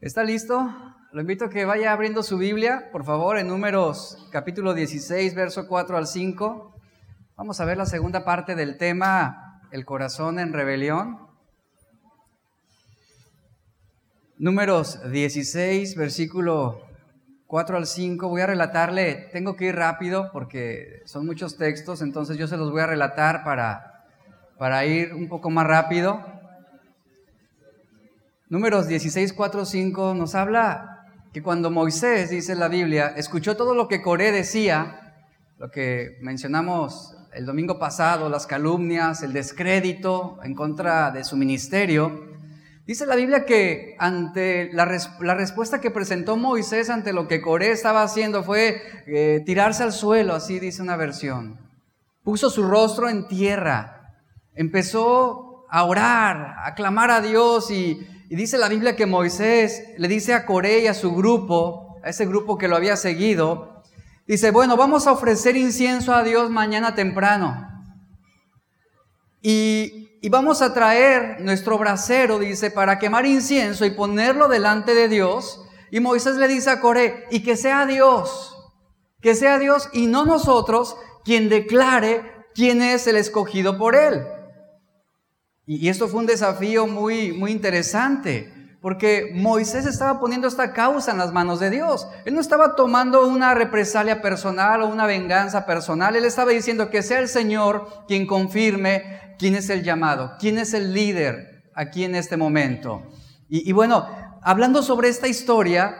¿Está listo? Lo invito a que vaya abriendo su Biblia, por favor, en números capítulo 16, verso 4 al 5. Vamos a ver la segunda parte del tema, el corazón en rebelión. Números 16, versículo 4 al 5. Voy a relatarle, tengo que ir rápido porque son muchos textos, entonces yo se los voy a relatar para, para ir un poco más rápido. Números 16, 4, 5 nos habla que cuando Moisés, dice la Biblia, escuchó todo lo que Coré decía, lo que mencionamos el domingo pasado, las calumnias, el descrédito en contra de su ministerio, dice la Biblia que ante la, respuesta que presentó Moisés ante lo que Coré estaba haciendo fue eh, tirarse al suelo, así dice una versión. Puso su rostro en tierra, empezó a orar, a clamar a Dios y, y dice la Biblia que Moisés le dice a Coré y a su grupo, a ese grupo que lo había seguido, dice, bueno, vamos a ofrecer incienso a Dios mañana temprano. Y, y vamos a traer nuestro brasero, dice, para quemar incienso y ponerlo delante de Dios. Y Moisés le dice a Coré, y que sea Dios, que sea Dios y no nosotros quien declare quién es el escogido por él. Y esto fue un desafío muy, muy interesante, porque Moisés estaba poniendo esta causa en las manos de Dios. Él no estaba tomando una represalia personal o una venganza personal, él estaba diciendo que sea el Señor quien confirme quién es el llamado, quién es el líder aquí en este momento. Y, bueno, hablando sobre esta historia,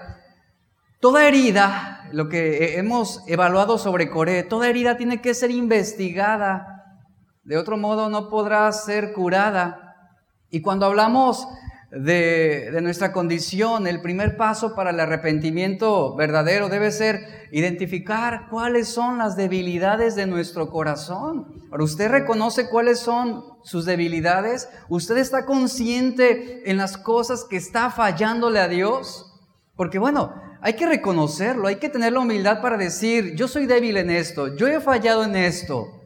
toda herida, lo que hemos evaluado sobre Coré, toda herida tiene que ser investigada de otro modo no podrá ser curada. Y cuando hablamos de, nuestra condición, el primer paso para el arrepentimiento verdadero debe ser identificar cuáles son las debilidades de nuestro corazón. Ahora, ¿usted reconoce cuáles son sus debilidades? ¿Usted está consciente en las cosas que está fallándole a Dios? Porque bueno, hay que reconocerlo, hay que tener la humildad para decir, yo soy débil en esto, yo he fallado en esto.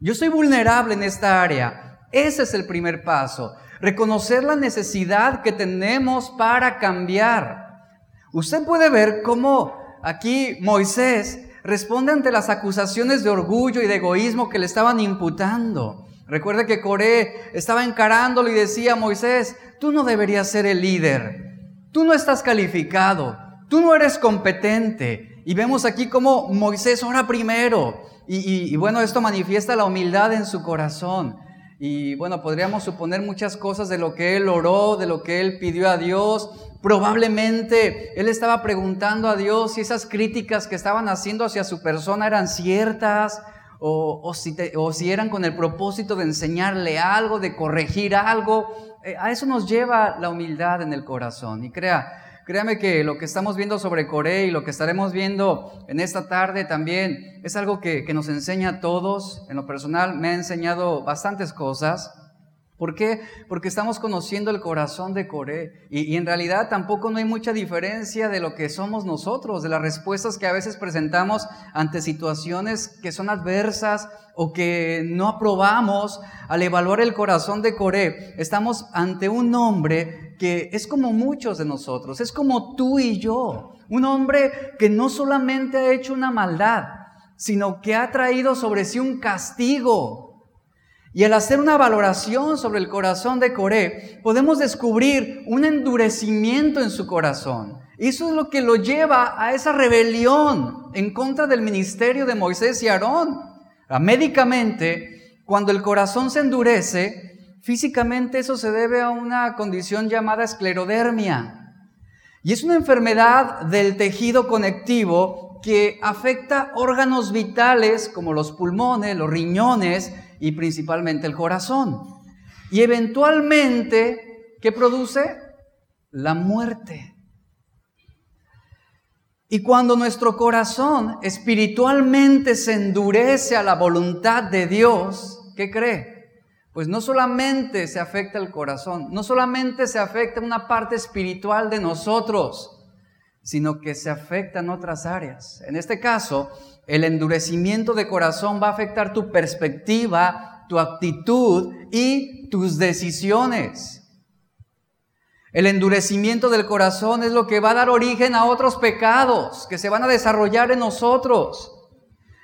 Yo soy vulnerable en esta área. Ese es el primer paso. Reconocer la necesidad que tenemos para cambiar. Usted puede ver cómo aquí Moisés responde ante las acusaciones de orgullo y de egoísmo que le estaban imputando. Recuerde que Coré estaba encarándolo y decía, Moisés, tú no deberías ser el líder. Tú no estás calificado. Tú no eres competente. Y vemos aquí cómo Moisés ora primero y, bueno, esto manifiesta la humildad en su corazón. Y bueno, podríamos suponer muchas cosas de lo que él oró, de lo que él pidió a Dios. Probablemente él estaba preguntando a Dios si esas críticas que estaban haciendo hacia su persona eran ciertas o, si, o si, eran con el propósito de enseñarle algo, de corregir algo. Eh, a eso nos lleva la humildad en el corazón. Y crea, Créame que lo que estamos viendo sobre Corea y lo que estaremos viendo en esta tarde también es algo que, que nos enseña a todos. En lo personal me ha enseñado bastantes cosas. ¿Por qué? Porque estamos conociendo el corazón de Coré y, en realidad tampoco no hay mucha diferencia de lo que somos nosotros, de las respuestas que a veces presentamos ante situaciones que son adversas o que no aprobamos al evaluar el corazón de Coré. Estamos ante un hombre que es como muchos de nosotros, es como tú y yo, un hombre que no solamente ha hecho una maldad, sino que ha traído sobre sí un castigo y al hacer una valoración sobre el corazón de Coré, podemos descubrir un endurecimiento en su corazón. Eso es lo que lo lleva a esa rebelión en contra del ministerio de Moisés y Aarón. Médicamente, cuando el corazón se endurece, físicamente eso se debe a una condición llamada esclerodermia. Y es una enfermedad del tejido conectivo que afecta órganos vitales como los pulmones, los riñones, y principalmente el corazón. Y eventualmente, ¿qué produce? La muerte. Y cuando nuestro corazón espiritualmente se endurece a la voluntad de Dios, ¿qué cree? Pues no solamente se afecta el corazón, no solamente se afecta una parte espiritual de nosotros, sino que se afecta en otras áreas. En este caso, el endurecimiento de corazón va a afectar tu perspectiva, tu actitud y tus decisiones. El endurecimiento del corazón es lo que va a dar origen a otros pecados que se van a desarrollar en nosotros.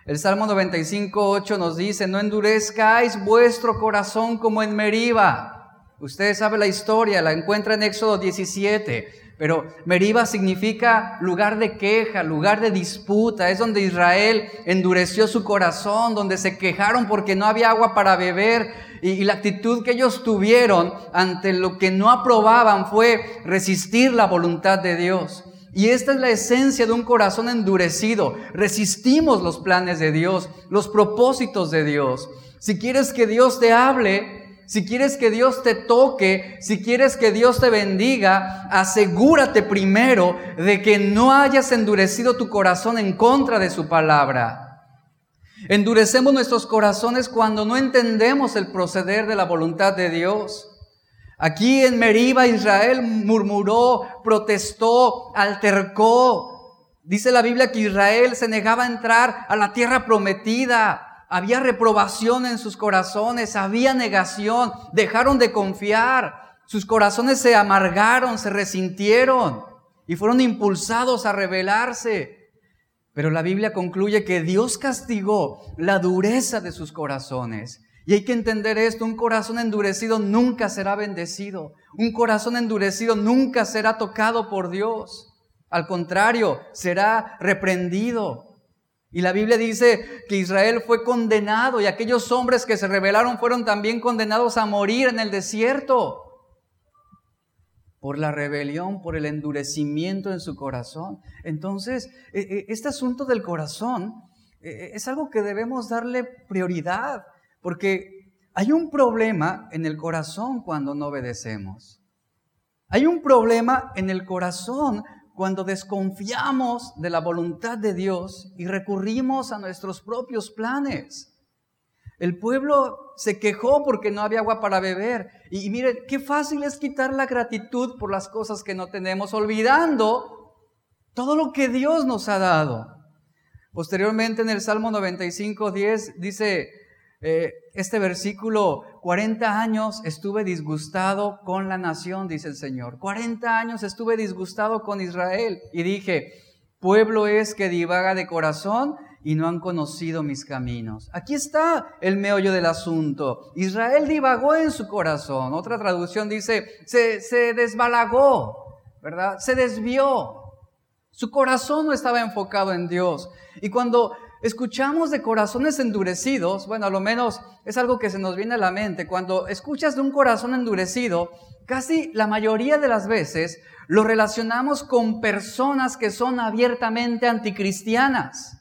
El Salmo 95, 8 nos dice, no endurezcáis vuestro corazón como en Meriba. Ustedes saben la historia, la encuentra en Éxodo 17. Pero Meriba significa lugar de queja, lugar de disputa. Es donde Israel endureció su corazón, donde se quejaron porque no había agua para beber. Y, la actitud que ellos tuvieron ante lo que no aprobaban fue resistir la voluntad de Dios. Y esta es la esencia de un corazón endurecido. Resistimos los planes de Dios, los propósitos de Dios. Si quieres que Dios te hable, si quieres que Dios te toque, si quieres que Dios te bendiga, asegúrate primero de que no hayas endurecido tu corazón en contra de su palabra. Endurecemos nuestros corazones cuando no entendemos el proceder de la voluntad de Dios. Aquí en Meriba Israel murmuró, protestó, altercó. Dice la Biblia que Israel se negaba a entrar a la tierra prometida. Había reprobación en sus corazones, había negación, dejaron de confiar, sus corazones se amargaron, se resintieron y fueron impulsados a rebelarse. Pero la Biblia concluye que Dios castigó la dureza de sus corazones. Y hay que entender esto, un corazón endurecido nunca será bendecido, un corazón endurecido nunca será tocado por Dios. Al contrario, será reprendido, y la Biblia dice que Israel fue condenado y aquellos hombres que se rebelaron fueron también condenados a morir en el desierto por la rebelión, por el endurecimiento en su corazón. Entonces, e, e, este asunto del corazón e, es algo que debemos darle prioridad, porque hay un problema en el corazón cuando no obedecemos. Hay un problema en el corazón cuando desconfiamos de la voluntad de Dios y recurrimos a nuestros propios planes. El pueblo se quejó porque no había agua para beber. Y, miren, qué fácil es quitar la gratitud por las cosas que no tenemos, olvidando todo lo que Dios nos ha dado. Posteriormente en el Salmo 95, 10 dice, eh, este versículo, 40 años estuve disgustado con la nación, dice el Señor. 40 años estuve disgustado con Israel y dije, pueblo es que divaga de corazón y no han conocido mis caminos. Aquí está el meollo del asunto. Israel divagó en su corazón. Otra traducción dice, se, se desbalagó, ¿verdad? Se desvió. Su corazón no estaba enfocado en Dios. Y cuando escuchamos de corazones endurecidos, bueno, a lo menos es algo que se nos viene a la mente, cuando escuchas de un corazón endurecido, casi la mayoría de las veces lo relacionamos con personas que son abiertamente anticristianas,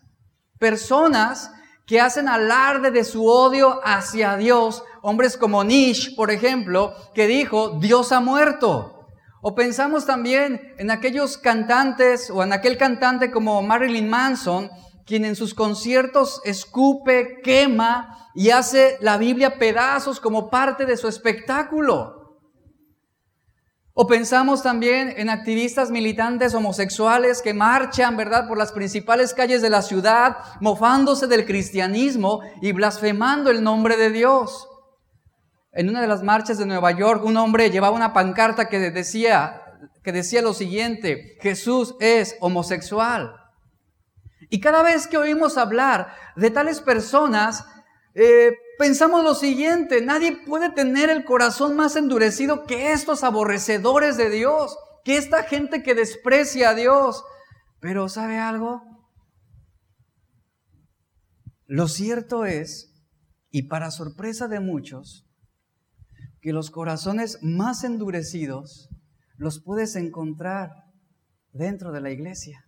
personas que hacen alarde de su odio hacia Dios, hombres como Nish, por ejemplo, que dijo, Dios ha muerto. O pensamos también en aquellos cantantes o en aquel cantante como Marilyn Manson, quien en sus conciertos escupe, quema y hace la Biblia pedazos como parte de su espectáculo. O pensamos también en activistas militantes homosexuales que marchan, ¿verdad?, por las principales calles de la ciudad, mofándose del cristianismo y blasfemando el nombre de Dios. En una de las marchas de Nueva York, un hombre llevaba una pancarta que decía, que decía lo siguiente, Jesús es homosexual. Y cada vez que oímos hablar de tales personas, eh, pensamos lo siguiente, nadie puede tener el corazón más endurecido que estos aborrecedores de Dios, que esta gente que desprecia a Dios. Pero ¿sabe algo? Lo cierto es, y para sorpresa de muchos, que los corazones más endurecidos los puedes encontrar dentro de la iglesia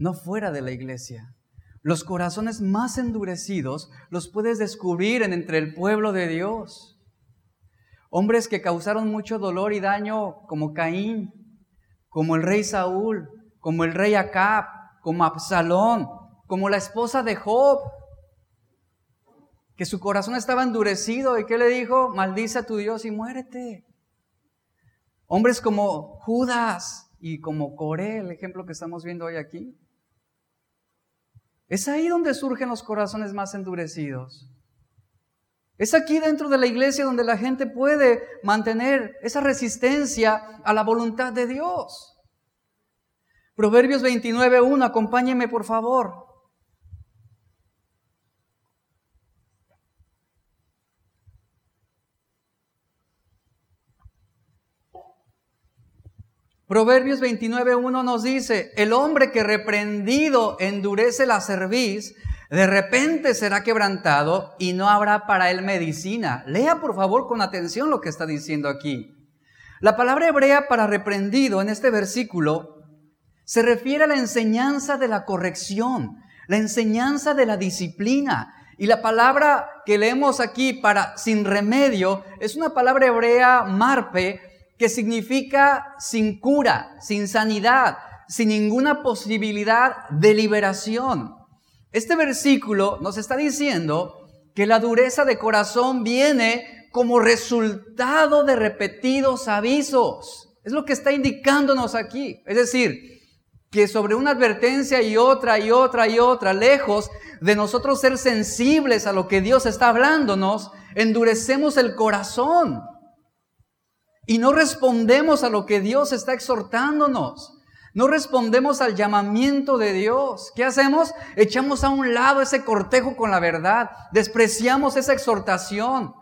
no fuera de la iglesia. Los corazones más endurecidos los puedes descubrir en entre el pueblo de Dios. Hombres que causaron mucho dolor y daño como Caín, como el rey Saúl, como el rey Acab, como Absalón, como la esposa de Job, que su corazón estaba endurecido y que le dijo, maldice a tu Dios y muérete. Hombres como Judas y como Coré, el ejemplo que estamos viendo hoy aquí, es ahí donde surgen los corazones más endurecidos. Es aquí dentro de la iglesia donde la gente puede mantener esa resistencia a la voluntad de Dios. Proverbios 29.1, acompáñeme por favor. Proverbios 29.1 nos dice, el hombre que reprendido endurece la cerviz, de repente será quebrantado y no habrá para él medicina. Lea por favor con atención lo que está diciendo aquí. La palabra hebrea para reprendido en este versículo se refiere a la enseñanza de la corrección, la enseñanza de la disciplina. Y la palabra que leemos aquí para sin remedio es una palabra hebrea marpe que significa sin cura, sin sanidad, sin ninguna posibilidad de liberación. Este versículo nos está diciendo que la dureza de corazón viene como resultado de repetidos avisos. Es lo que está indicándonos aquí. Es decir, que sobre una advertencia y otra y otra y otra, lejos de nosotros ser sensibles a lo que Dios está hablándonos, endurecemos el corazón y no respondemos a lo que Dios está exhortándonos. No respondemos al llamamiento de Dios. ¿Qué hacemos? Echamos a un lado ese cortejo con la verdad. Despreciamos esa exhortación.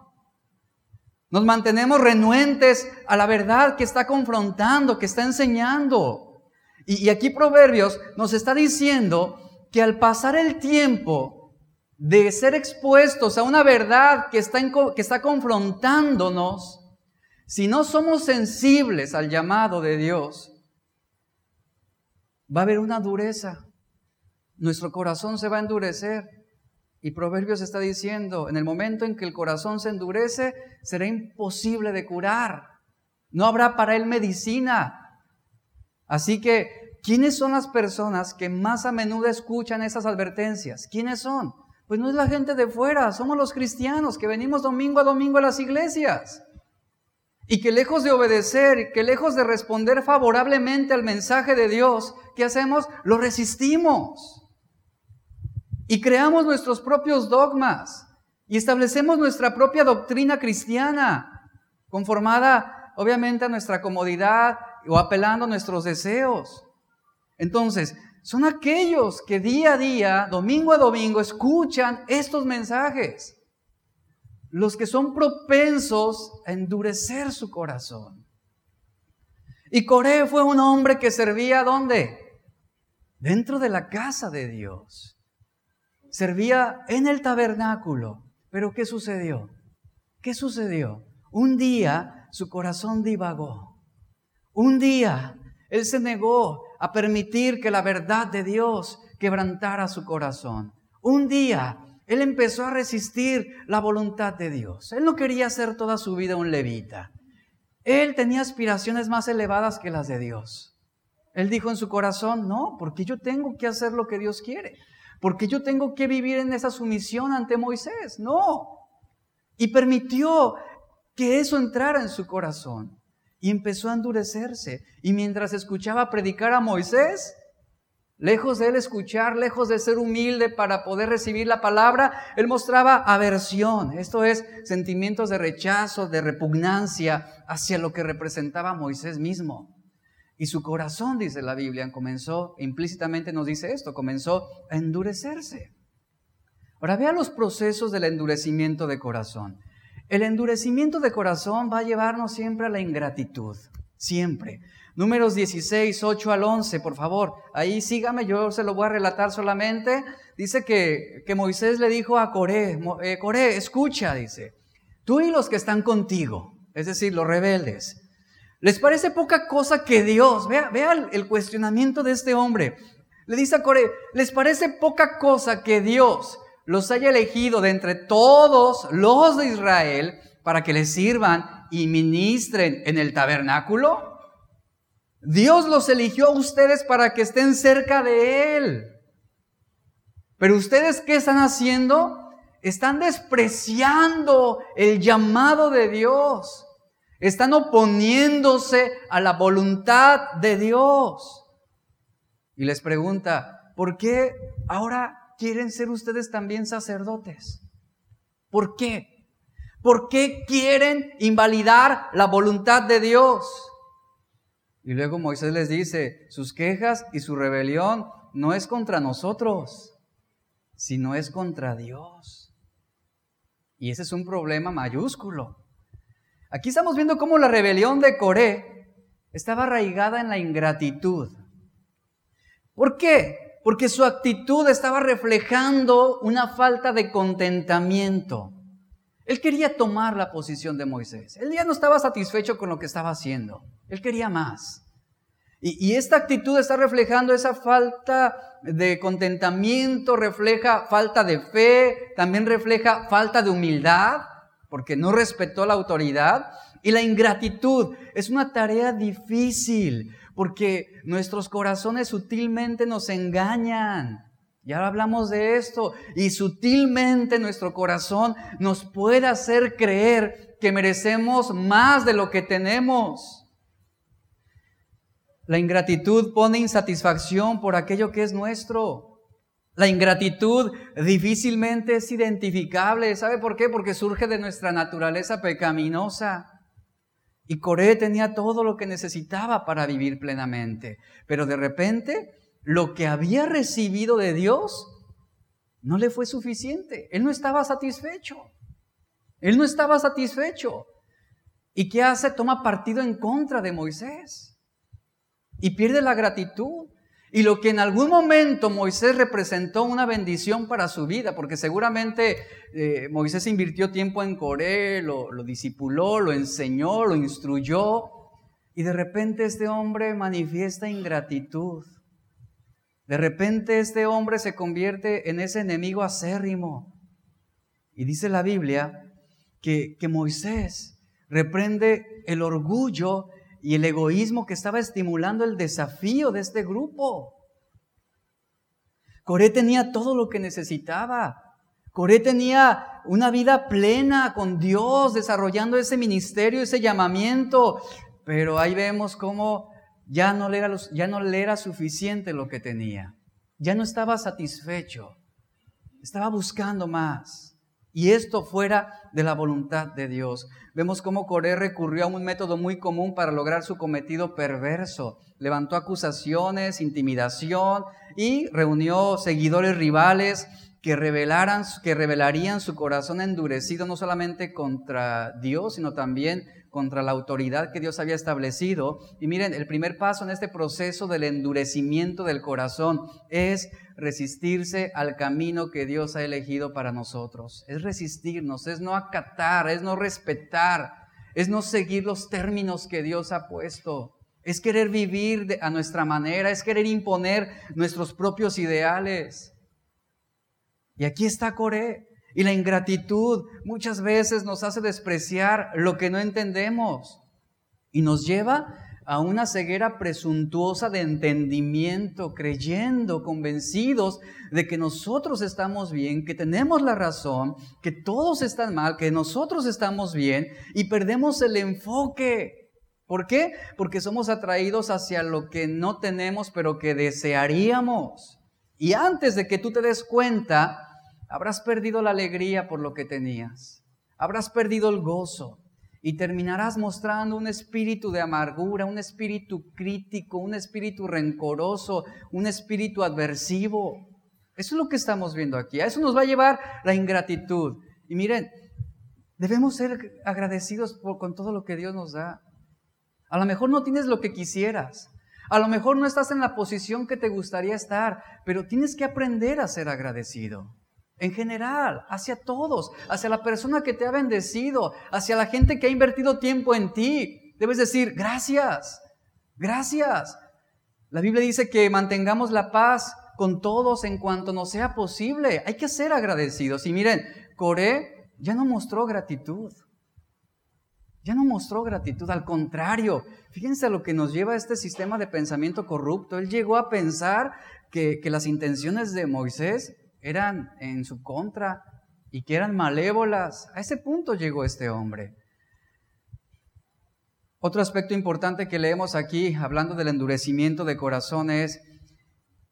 Nos mantenemos renuentes a la verdad que está confrontando, que está enseñando. Y, aquí Proverbios nos está diciendo que al pasar el tiempo de ser expuestos a una verdad que está, que está confrontándonos, si no somos sensibles al llamado de Dios, va a haber una dureza. Nuestro corazón se va a endurecer. Y Proverbios está diciendo, en el momento en que el corazón se endurece, será imposible de curar. No habrá para él medicina. Así que, ¿quiénes son las personas que más a menudo escuchan esas advertencias? ¿Quiénes son? Pues no es la gente de fuera, somos los cristianos que venimos domingo a domingo a las iglesias. Y que lejos de obedecer, que lejos de responder favorablemente al mensaje de Dios, ¿qué hacemos? Lo resistimos. Y creamos nuestros propios dogmas. Y establecemos nuestra propia doctrina cristiana, conformada obviamente a nuestra comodidad o apelando a nuestros deseos. Entonces, son aquellos que día a día, domingo a domingo, escuchan estos mensajes los que son propensos a endurecer su corazón. Y Coré fue un hombre que servía ¿dónde? Dentro de la casa de Dios. Servía en el tabernáculo. Pero ¿qué sucedió? ¿Qué sucedió? Un día su corazón divagó. Un día él se negó a permitir que la verdad de Dios quebrantara su corazón. Un día él empezó a resistir la voluntad de Dios. Él no quería ser toda su vida un levita. Él tenía aspiraciones más elevadas que las de Dios. Él dijo en su corazón, no, porque yo tengo que hacer lo que Dios quiere. Porque yo tengo que vivir en esa sumisión ante Moisés. No. Y permitió que eso entrara en su corazón. Y empezó a endurecerse. Y mientras escuchaba predicar a Moisés, Lejos de él escuchar, lejos de ser humilde para poder recibir la palabra, él mostraba aversión, esto es, sentimientos de rechazo, de repugnancia hacia lo que representaba Moisés mismo. Y su corazón, dice la Biblia, comenzó, implícitamente nos dice esto, comenzó a endurecerse. Ahora vea los procesos del endurecimiento de corazón. El endurecimiento de corazón va a llevarnos siempre a la ingratitud, siempre. Números 16, 8 al 11, por favor. Ahí sígame, yo se lo voy a relatar solamente. Dice que, que Moisés le dijo a Coré, eh, Coré, escucha, dice, tú y los que están contigo, es decir, los rebeldes, ¿les parece poca cosa que Dios, vea, vea el, el cuestionamiento de este hombre, le dice a Coré, ¿les parece poca cosa que Dios los haya elegido de entre todos los de Israel para que les sirvan y ministren en el tabernáculo? Dios los eligió a ustedes para que estén cerca de Él. Pero ustedes, ¿qué están haciendo? Están despreciando el llamado de Dios. Están oponiéndose a la voluntad de Dios. Y les pregunta, ¿por qué ahora quieren ser ustedes también sacerdotes? ¿Por qué? ¿Por qué quieren invalidar la voluntad de Dios? Y luego Moisés les dice, sus quejas y su rebelión no es contra nosotros, sino es contra Dios. Y ese es un problema mayúsculo. Aquí estamos viendo cómo la rebelión de Coré estaba arraigada en la ingratitud. ¿Por qué? Porque su actitud estaba reflejando una falta de contentamiento. Él quería tomar la posición de Moisés. Él ya no estaba satisfecho con lo que estaba haciendo. Él quería más. Y, esta actitud está reflejando esa falta de contentamiento, refleja falta de fe, también refleja falta de humildad, porque no respetó la autoridad. Y la ingratitud es una tarea difícil, porque nuestros corazones sutilmente nos engañan. Ya hablamos de esto y sutilmente nuestro corazón nos puede hacer creer que merecemos más de lo que tenemos. La ingratitud pone insatisfacción por aquello que es nuestro. La ingratitud difícilmente es identificable. ¿Sabe por qué? Porque surge de nuestra naturaleza pecaminosa. Y Coré tenía todo lo que necesitaba para vivir plenamente. Pero de repente, lo que había recibido de Dios no le fue suficiente. Él no estaba satisfecho. Él no estaba satisfecho. ¿Y qué hace? Toma partido en contra de Moisés. Y pierde la gratitud. Y lo que en algún momento Moisés representó una bendición para su vida, porque seguramente eh, Moisés invirtió tiempo en Coré, lo, lo discipuló, lo enseñó, lo instruyó, y de repente este hombre manifiesta ingratitud. De repente este hombre se convierte en ese enemigo acérrimo. Y dice la Biblia que, que Moisés reprende el orgullo y el egoísmo que estaba estimulando el desafío de este grupo. Coré tenía todo lo que necesitaba. Coré tenía una vida plena con Dios, desarrollando ese ministerio, ese llamamiento. Pero ahí vemos cómo ya no le era, ya no le era suficiente lo que tenía. Ya no estaba satisfecho. Estaba buscando más y esto fuera de la voluntad de Dios. Vemos cómo Coré recurrió a un método muy común para lograr su cometido perverso. Levantó acusaciones, intimidación y reunió seguidores rivales que, revelaran, que revelarían su corazón endurecido no solamente contra Dios, sino también contra la autoridad que Dios había establecido. Y miren, el primer paso en este proceso del endurecimiento del corazón es resistirse al camino que Dios ha elegido para nosotros. Es resistirnos, es no acatar, es no respetar, es no seguir los términos que Dios ha puesto. Es querer vivir a nuestra manera, es querer imponer nuestros propios ideales. Y aquí está Coré. Y la ingratitud muchas veces nos hace despreciar lo que no entendemos y nos lleva a una ceguera presuntuosa de entendimiento, creyendo, convencidos de que nosotros estamos bien, que tenemos la razón, que todos están mal, que nosotros estamos bien y perdemos el enfoque. ¿Por qué? Porque somos atraídos hacia lo que no tenemos, pero que desearíamos. Y antes de que tú te des cuenta, Habrás perdido la alegría por lo que tenías. Habrás perdido el gozo. Y terminarás mostrando un espíritu de amargura, un espíritu crítico, un espíritu rencoroso, un espíritu adversivo. Eso es lo que estamos viendo aquí. A eso nos va a llevar la ingratitud. Y miren, debemos ser agradecidos con todo lo que Dios nos da. A lo mejor no tienes lo que quisieras. A lo mejor no estás en la posición que te gustaría estar, pero tienes que aprender a ser agradecido en general, hacia todos, hacia la persona que te ha bendecido, hacia la gente que ha invertido tiempo en ti. Debes decir, gracias, gracias. La Biblia dice que mantengamos la paz con todos en cuanto nos sea posible. Hay que ser agradecidos. Y miren, Coré ya no mostró gratitud. Ya no mostró gratitud, al contrario, fíjense a lo que nos lleva a este sistema de pensamiento corrupto. Él llegó a pensar que, que las intenciones de Moisés eran en su contra y que eran malévolas. A ese punto llegó este hombre. Otro aspecto importante que leemos aquí, hablando del endurecimiento de corazón, es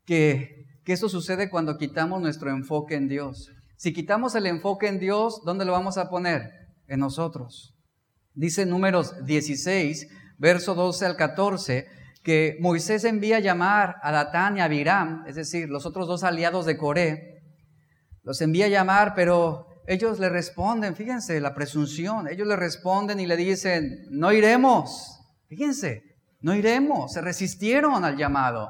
que, que esto sucede cuando quitamos nuestro enfoque en Dios. Si quitamos el enfoque en Dios, ¿dónde lo vamos a poner? en nosotros. Dice números 16, verso 12 al 14, que Moisés envía a llamar a Datán y a Abiram, es decir, los otros dos aliados de Coré, los envía a llamar, pero ellos le responden, fíjense, la presunción, ellos le responden y le dicen, no iremos, fíjense, no iremos, se resistieron al llamado.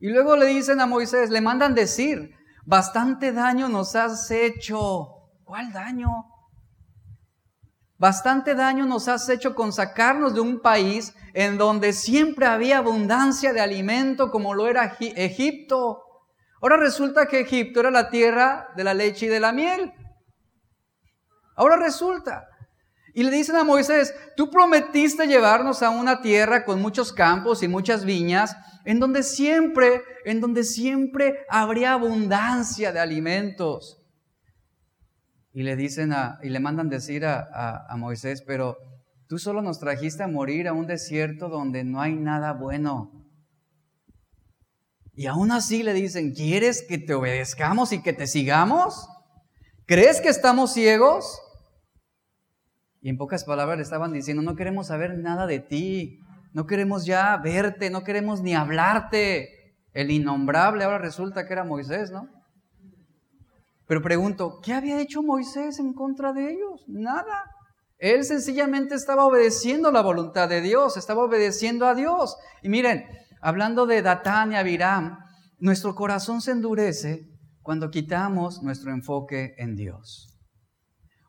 Y luego le dicen a Moisés, le mandan decir, bastante daño nos has hecho. ¿Cuál daño? Bastante daño nos has hecho con sacarnos de un país en donde siempre había abundancia de alimento como lo era Egipto. Ahora resulta que Egipto era la tierra de la leche y de la miel. Ahora resulta. Y le dicen a Moisés, tú prometiste llevarnos a una tierra con muchos campos y muchas viñas, en donde siempre, en donde siempre habría abundancia de alimentos. Y le dicen a, y le mandan decir a, a Moisés, pero tú solo nos trajiste a morir a un desierto donde no hay nada bueno. Y aún así le dicen, ¿quieres que te obedezcamos y que te sigamos? ¿Crees que estamos ciegos? Y en pocas palabras le estaban diciendo, no queremos saber nada de ti, no queremos ya verte, no queremos ni hablarte. El innombrable ahora resulta que era Moisés, ¿no? Pero pregunto, ¿qué había hecho Moisés en contra de ellos? Nada. Él sencillamente estaba obedeciendo la voluntad de Dios, estaba obedeciendo a Dios. Y miren, hablando de Datán y Abiram, nuestro corazón se endurece cuando quitamos nuestro enfoque en Dios.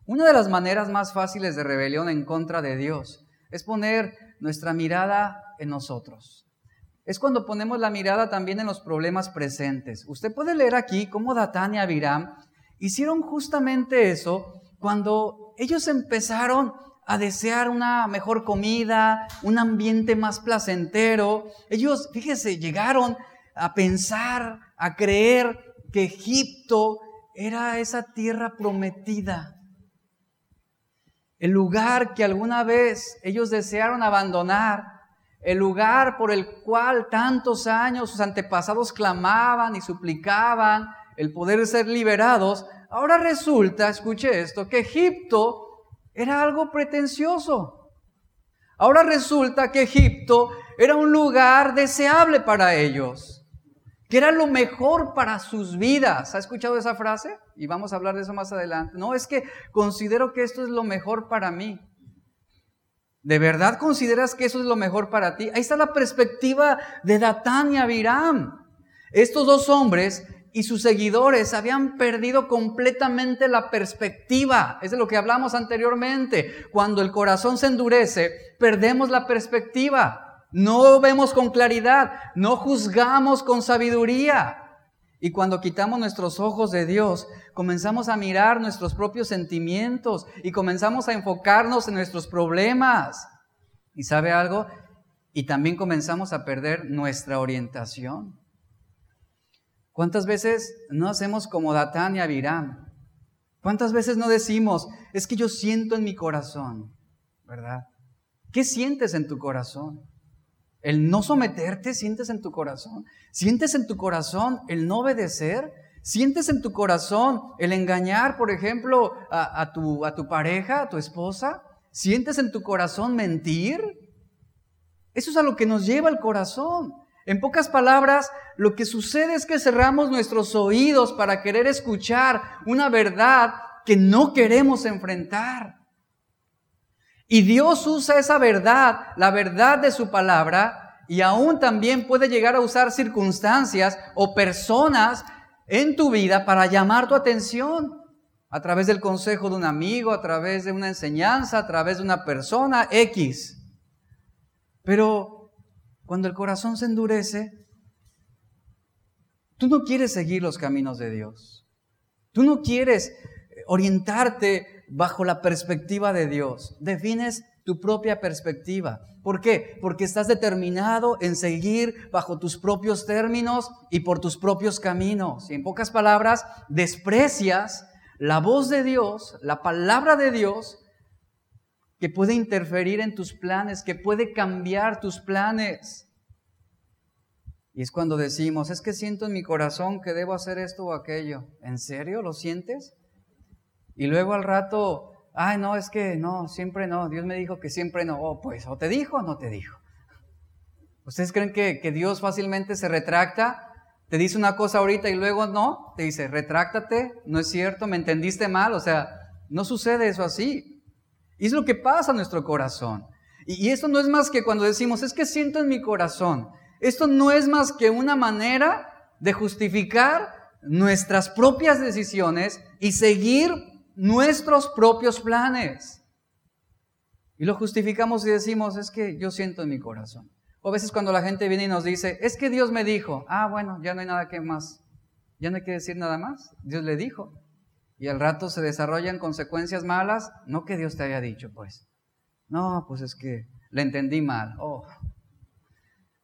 Una de las maneras más fáciles de rebelión en contra de Dios es poner nuestra mirada en nosotros. Es cuando ponemos la mirada también en los problemas presentes. Usted puede leer aquí cómo Datán y Abiram hicieron justamente eso cuando ellos empezaron a desear una mejor comida, un ambiente más placentero. Ellos, fíjese, llegaron a pensar, a creer que Egipto era esa tierra prometida. El lugar que alguna vez ellos desearon abandonar, el lugar por el cual tantos años sus antepasados clamaban y suplicaban el poder ser liberados, ahora resulta, escuche esto, que Egipto era algo pretencioso. Ahora resulta que Egipto era un lugar deseable para ellos que era lo mejor para sus vidas. ¿Ha escuchado esa frase? Y vamos a hablar de eso más adelante. No, es que considero que esto es lo mejor para mí. ¿De verdad consideras que eso es lo mejor para ti? Ahí está la perspectiva de Datán y Abiram. Estos dos hombres y sus seguidores habían perdido completamente la perspectiva. Es de lo que hablamos anteriormente. Cuando el corazón se endurece, perdemos la perspectiva no vemos con claridad, no juzgamos con sabiduría. Y cuando quitamos nuestros ojos de Dios, comenzamos a mirar nuestros propios sentimientos y comenzamos a enfocarnos en nuestros problemas. ¿Y sabe algo? Y también comenzamos a perder nuestra orientación. ¿Cuántas veces no hacemos como Datán y Abiram? ¿Cuántas veces no decimos, es que yo siento en mi corazón, ¿verdad? ¿Qué sientes en tu corazón? El no someterte, sientes en tu corazón. Sientes en tu corazón el no obedecer. Sientes en tu corazón el engañar, por ejemplo, a, tu, a tu pareja, a tu esposa. Sientes en tu corazón mentir. Eso es a lo que nos lleva el corazón. En pocas palabras, lo que sucede es que cerramos nuestros oídos para querer escuchar una verdad que no queremos enfrentar. Y Dios usa esa verdad, la verdad de su palabra, y aún también puede llegar a usar circunstancias o personas en tu vida para llamar tu atención a través del consejo de un amigo, a través de una enseñanza, a través de una persona X. Pero cuando el corazón se endurece, tú no quieres seguir los caminos de Dios. Tú no quieres orientarte bajo la perspectiva de Dios. Defines tu propia perspectiva. ¿Por qué? Porque estás determinado en seguir bajo tus propios términos y por tus propios caminos. Y en pocas palabras, desprecias la voz de Dios, la palabra de Dios, que puede interferir en tus planes, que puede cambiar tus planes. Y es cuando decimos, es que siento en mi corazón que debo hacer esto o aquello. ¿En serio lo sientes? Y luego al rato ay, no, es que no, siempre no, Dios me dijo que siempre no, oh, pues, o te dijo o no te dijo. ¿Ustedes creen que, que Dios fácilmente se retracta? Te dice una cosa ahorita y luego no, te dice, retráctate, no es cierto, me entendiste mal, o sea, no sucede eso así. Y es lo que pasa en nuestro corazón. Y, y esto no es más que cuando decimos, es que siento en mi corazón, esto no es más que una manera de justificar nuestras propias decisiones y seguir nuestros propios planes. Y lo justificamos y decimos, es que yo siento en mi corazón. O a veces cuando la gente viene y nos dice, es que Dios me dijo, ah, bueno, ya no hay nada que más, ya no hay que decir nada más, Dios le dijo. Y al rato se desarrollan consecuencias malas, no que Dios te haya dicho, pues. No, pues es que le entendí mal. Oh.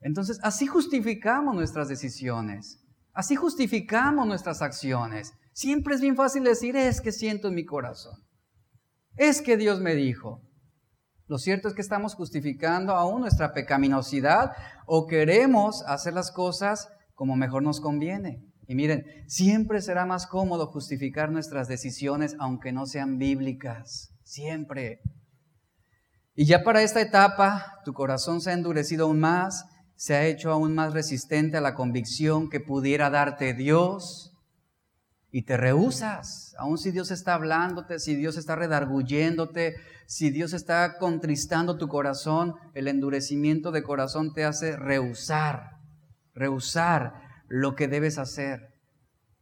Entonces, así justificamos nuestras decisiones, así justificamos nuestras acciones. Siempre es bien fácil decir, es que siento en mi corazón. Es que Dios me dijo. Lo cierto es que estamos justificando aún nuestra pecaminosidad o queremos hacer las cosas como mejor nos conviene. Y miren, siempre será más cómodo justificar nuestras decisiones aunque no sean bíblicas. Siempre. Y ya para esta etapa, tu corazón se ha endurecido aún más, se ha hecho aún más resistente a la convicción que pudiera darte Dios y te rehusas, aun si Dios está hablándote, si Dios está redarguyéndote, si Dios está contristando tu corazón, el endurecimiento de corazón te hace rehusar, rehusar lo que debes hacer.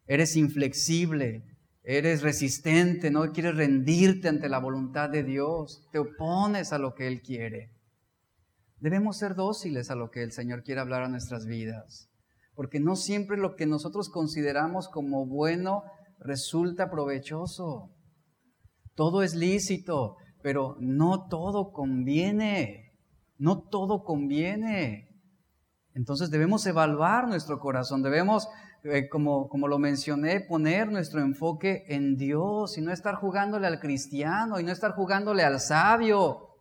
Eres inflexible, eres resistente, no quieres rendirte ante la voluntad de Dios, te opones a lo que Él quiere. Debemos ser dóciles a lo que el Señor quiere hablar a nuestras vidas porque no siempre lo que nosotros consideramos como bueno resulta provechoso. Todo es lícito, pero no todo conviene. No todo conviene. Entonces debemos evaluar nuestro corazón, debemos, eh, como, como lo mencioné, poner nuestro enfoque en Dios y no estar jugándole al cristiano y no estar jugándole al sabio.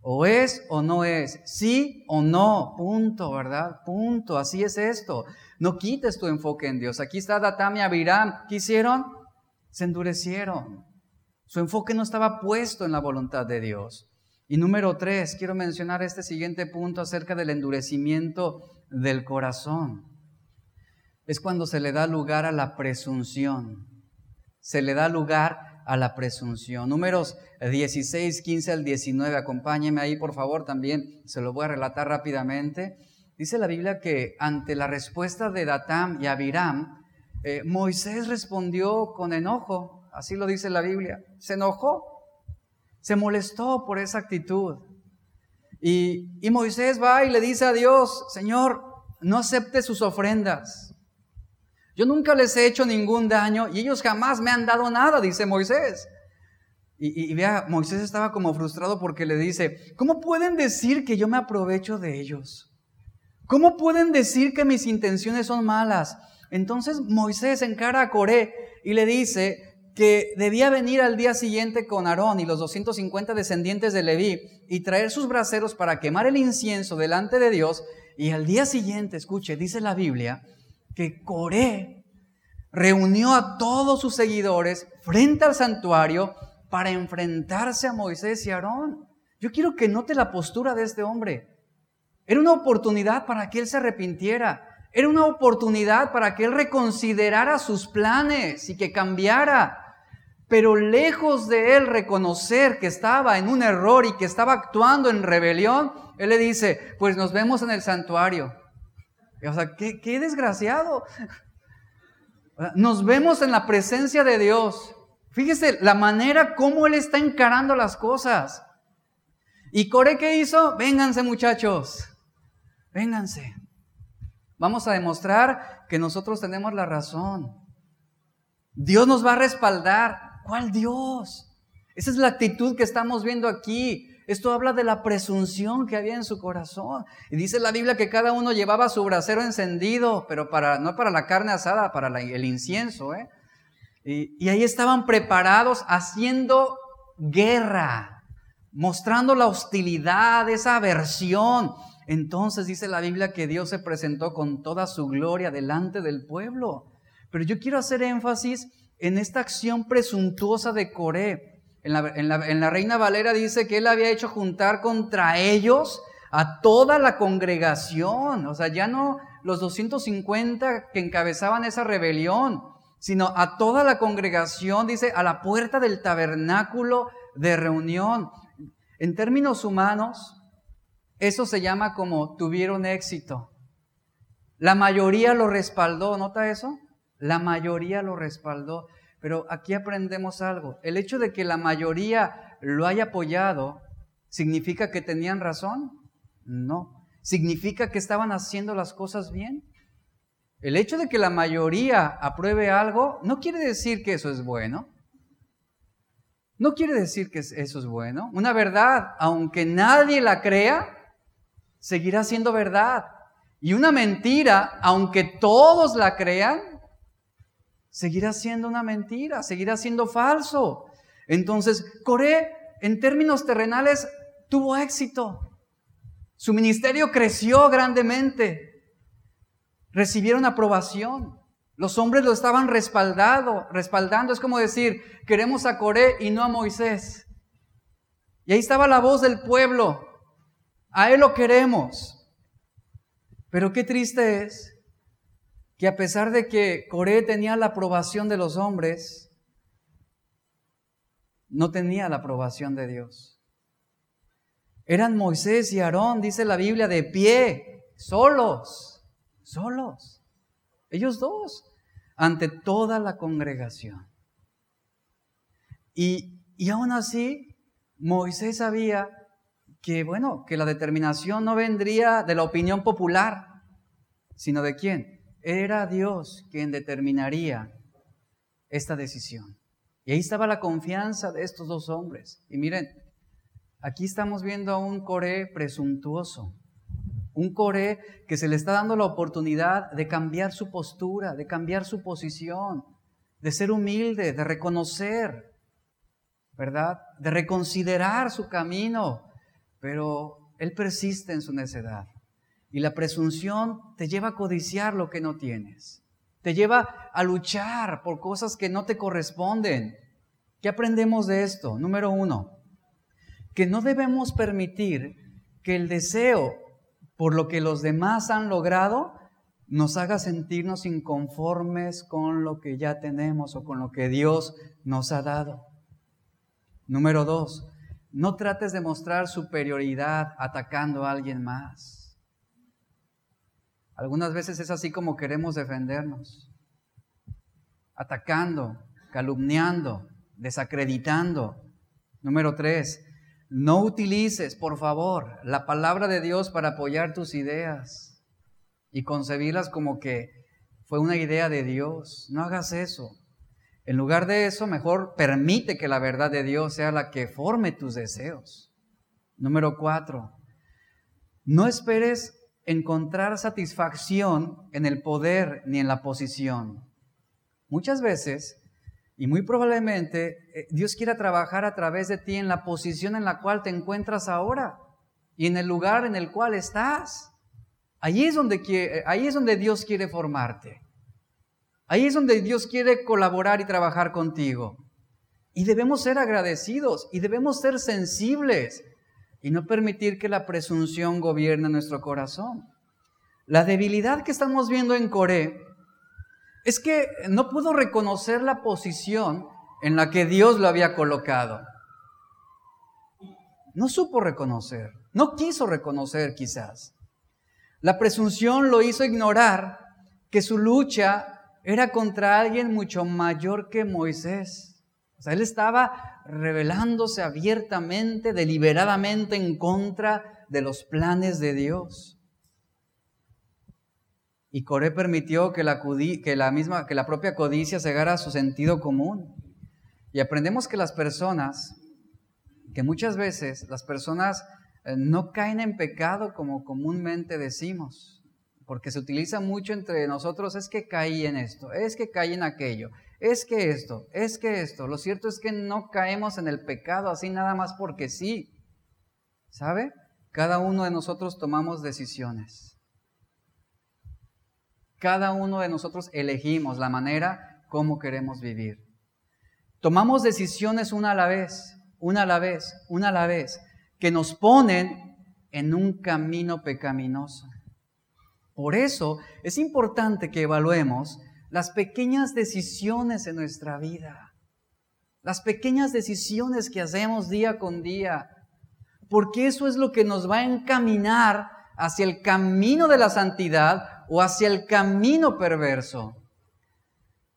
O es o no es, sí o no, punto, ¿verdad? Punto, así es esto. No quites tu enfoque en Dios. Aquí está Datam y Abiram. ¿Qué hicieron? Se endurecieron. Su enfoque no estaba puesto en la voluntad de Dios. Y número tres, quiero mencionar este siguiente punto acerca del endurecimiento del corazón. Es cuando se le da lugar a la presunción. Se le da lugar a la presunción. Números 16, 15 al 19, acompáñeme ahí por favor también, se lo voy a relatar rápidamente. Dice la Biblia que ante la respuesta de Datam y Abiram, eh, Moisés respondió con enojo, así lo dice la Biblia, se enojó, se molestó por esa actitud. Y, y Moisés va y le dice a Dios, Señor, no acepte sus ofrendas. Yo nunca les he hecho ningún daño y ellos jamás me han dado nada, dice Moisés. Y, vea, Moisés estaba como frustrado porque le dice, ¿cómo pueden decir que yo me aprovecho de ellos? ¿Cómo pueden decir que mis intenciones son malas? Entonces Moisés encara a Coré y le dice que debía venir al día siguiente con Aarón y los 250 descendientes de Leví y traer sus braseros para quemar el incienso delante de Dios. Y al día siguiente, escuche, dice la Biblia, que Coré reunió a todos sus seguidores frente al santuario para enfrentarse a Moisés y Aarón. Yo quiero que note la postura de este hombre. Era una oportunidad para que él se arrepintiera. Era una oportunidad para que él reconsiderara sus planes y que cambiara. Pero lejos de él reconocer que estaba en un error y que estaba actuando en rebelión, él le dice, pues nos vemos en el santuario. O sea, qué, desgraciado. Nos vemos en la presencia de Dios. Fíjese la manera como Él está encarando las cosas. ¿Y Core qué hizo? Vénganse muchachos, vénganse. Vamos a demostrar que nosotros tenemos la razón. Dios nos va a respaldar. ¿Cuál Dios? Esa es la actitud que estamos viendo aquí. Esto habla de la presunción que había en su corazón. Y dice la Biblia que cada uno llevaba su brasero encendido, pero para, no para la carne asada, para el incienso. ¿eh? Y, y ahí estaban preparados haciendo guerra, mostrando la hostilidad, esa aversión. Entonces dice la Biblia que Dios se presentó con toda su gloria delante del pueblo. Pero yo quiero hacer énfasis en esta acción presuntuosa de Coré. En la, Reina Valera dice que él había hecho juntar contra ellos a toda la congregación. O sea, ya no los 250 que encabezaban esa rebelión, sino a toda la congregación, dice, a la puerta del tabernáculo de reunión. En términos humanos, eso se llama como tuvieron éxito. La mayoría lo respaldó, ¿nota eso? La mayoría lo respaldó. Pero aquí aprendemos algo. El hecho de que la mayoría lo haya apoyado, ¿significa que tenían razón? No. ¿Significa que estaban haciendo las cosas bien? El hecho de que la mayoría apruebe algo no quiere decir que eso es bueno. No quiere decir que eso es bueno. Una verdad, aunque nadie la crea, seguirá siendo verdad. Y una mentira, aunque todos la crean, seguirá siendo una mentira, seguirá siendo falso. Entonces, Coré, en términos terrenales, tuvo éxito. Su ministerio creció grandemente. Recibieron aprobación. Los hombres lo estaban respaldado, respaldando. Es como decir, queremos a Coré y no a Moisés. Y ahí estaba la voz del pueblo. A él lo queremos. Pero qué triste es que a pesar de que Coré tenía la aprobación de los hombres, no tenía la aprobación de Dios. Eran Moisés y Aarón, dice la Biblia, de pie, solos, solos. Ellos dos, ante toda la congregación. Y, y aún así, Moisés sabía que, bueno, que la determinación no vendría de la opinión popular, sino de quién. Era Dios quien determinaría esta decisión. Y ahí estaba la confianza de estos dos hombres. Y miren, Aquí estamos viendo a un Coré presuntuoso, un Coré que se le está dando la oportunidad de cambiar su postura, de cambiar su posición, de ser humilde, de reconocer, ¿verdad? De reconsiderar su camino, pero él persiste en su necedad. Y la presunción te lleva a codiciar lo que no tienes, te lleva a luchar por cosas que no te corresponden. ¿Qué aprendemos de esto? Número uno, que no debemos permitir que el deseo por lo que los demás han logrado nos haga sentirnos inconformes con lo que ya tenemos o con lo que Dios nos ha dado. Número dos, no trates de mostrar superioridad atacando a alguien más. Algunas veces es así como queremos defendernos, atacando, calumniando, desacreditando. Número tres, no utilices, por favor, la palabra de Dios para apoyar tus ideas y concebirlas como que fue una idea de Dios. No hagas eso. En lugar de eso, mejor permite que la verdad de Dios sea la que forme tus deseos. Número cuatro, no esperes encontrar satisfacción en el poder ni en la posición. Muchas veces y muy probablemente eh, Dios quiera trabajar a través de ti en la posición en la cual te encuentras ahora y en el lugar en el cual estás. Ahí es donde, quiere, ahí es donde Dios quiere formarte. Ahí es donde Dios quiere colaborar y trabajar contigo. Y debemos ser agradecidos y debemos ser sensibles y no permitir que la presunción gobierne nuestro corazón. La debilidad que estamos viendo en Coré es que no pudo reconocer la posición en la que Dios lo había colocado. No supo reconocer, no quiso reconocer quizás. La presunción lo hizo ignorar que su lucha era contra alguien mucho mayor que Moisés. Él estaba revelándose abiertamente, deliberadamente en contra de los planes de Dios. Y Coré permitió que la, que la, misma, que la propia codicia cegara su sentido común. Y aprendemos que las personas, que muchas veces las personas eh, no caen en pecado como comúnmente decimos, porque se utiliza mucho entre nosotros, es que caí en esto, es que caí en aquello, es que esto, es que esto. Lo cierto es que no caemos en el pecado así nada más porque sí. ¿Sabe? Cada uno de nosotros tomamos decisiones. Cada uno de nosotros elegimos la manera como queremos vivir. Tomamos decisiones una a la vez. una a la vez, una a la vez, que nos ponen en un camino pecaminoso. Por eso es importante que evaluemos las pequeñas decisiones en nuestra vida, las pequeñas decisiones que hacemos día con día, porque eso es lo que nos va a encaminar hacia el camino de la santidad o hacia el camino perverso.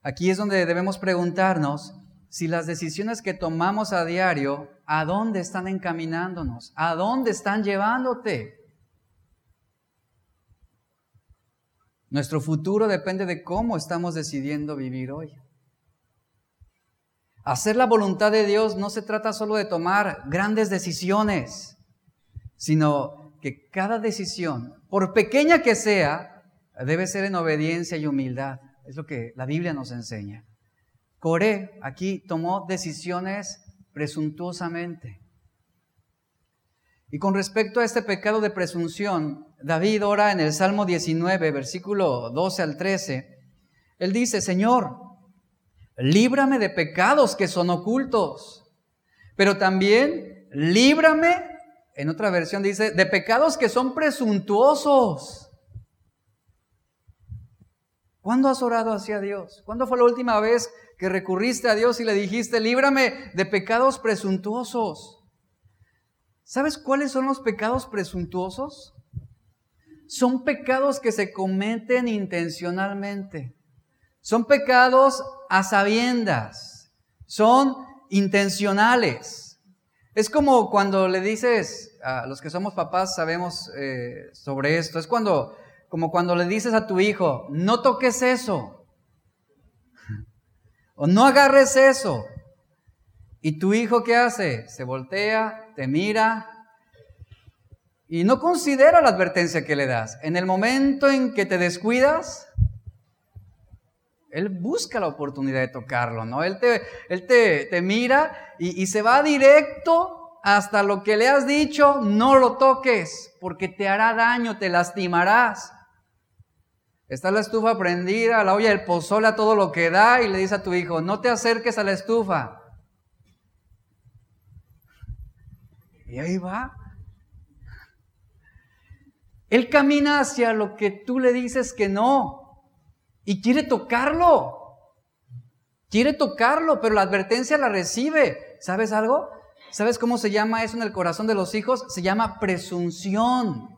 Aquí es donde debemos preguntarnos si las decisiones que tomamos a diario, ¿a dónde están encaminándonos? ¿A dónde están llevándote? Nuestro futuro depende de cómo estamos decidiendo vivir hoy. Hacer la voluntad de Dios no se trata solo de tomar grandes decisiones, sino que cada decisión, por pequeña que sea, debe ser en obediencia y humildad. Es lo que la Biblia nos enseña. Coré aquí tomó decisiones presuntuosamente. Y con respecto a este pecado de presunción, David ora en el Salmo 19, versículo 12 al 13. Él dice, Señor, líbrame de pecados que son ocultos, pero también líbrame, en otra versión dice, de pecados que son presuntuosos. ¿Cuándo has orado hacia Dios? ¿Cuándo fue la última vez que recurriste a Dios y le dijiste, líbrame de pecados presuntuosos? ¿Sabes cuáles son los pecados presuntuosos? Son pecados que se cometen intencionalmente. Son pecados a sabiendas. Son intencionales. Es como cuando le dices, a los que somos papás sabemos eh, sobre esto, es cuando, como cuando le dices a tu hijo, no toques eso. O no agarres eso. ¿Y tu hijo qué hace? Se voltea, te mira y no considera la advertencia que le das. En el momento en que te descuidas, él busca la oportunidad de tocarlo, ¿no? Él te, él te, mira y, y se va directo hasta lo que le has dicho, no lo toques, porque te hará daño, te lastimarás. Está la estufa prendida, la olla del pozole a todo lo que da y le dice a tu hijo, no te acerques a la estufa. Y ahí va. Él camina hacia lo que tú le dices que no y quiere tocarlo. Quiere tocarlo, pero la advertencia la recibe. ¿Sabes algo? ¿Sabes cómo se llama eso en el corazón de los hijos? Se llama presunción.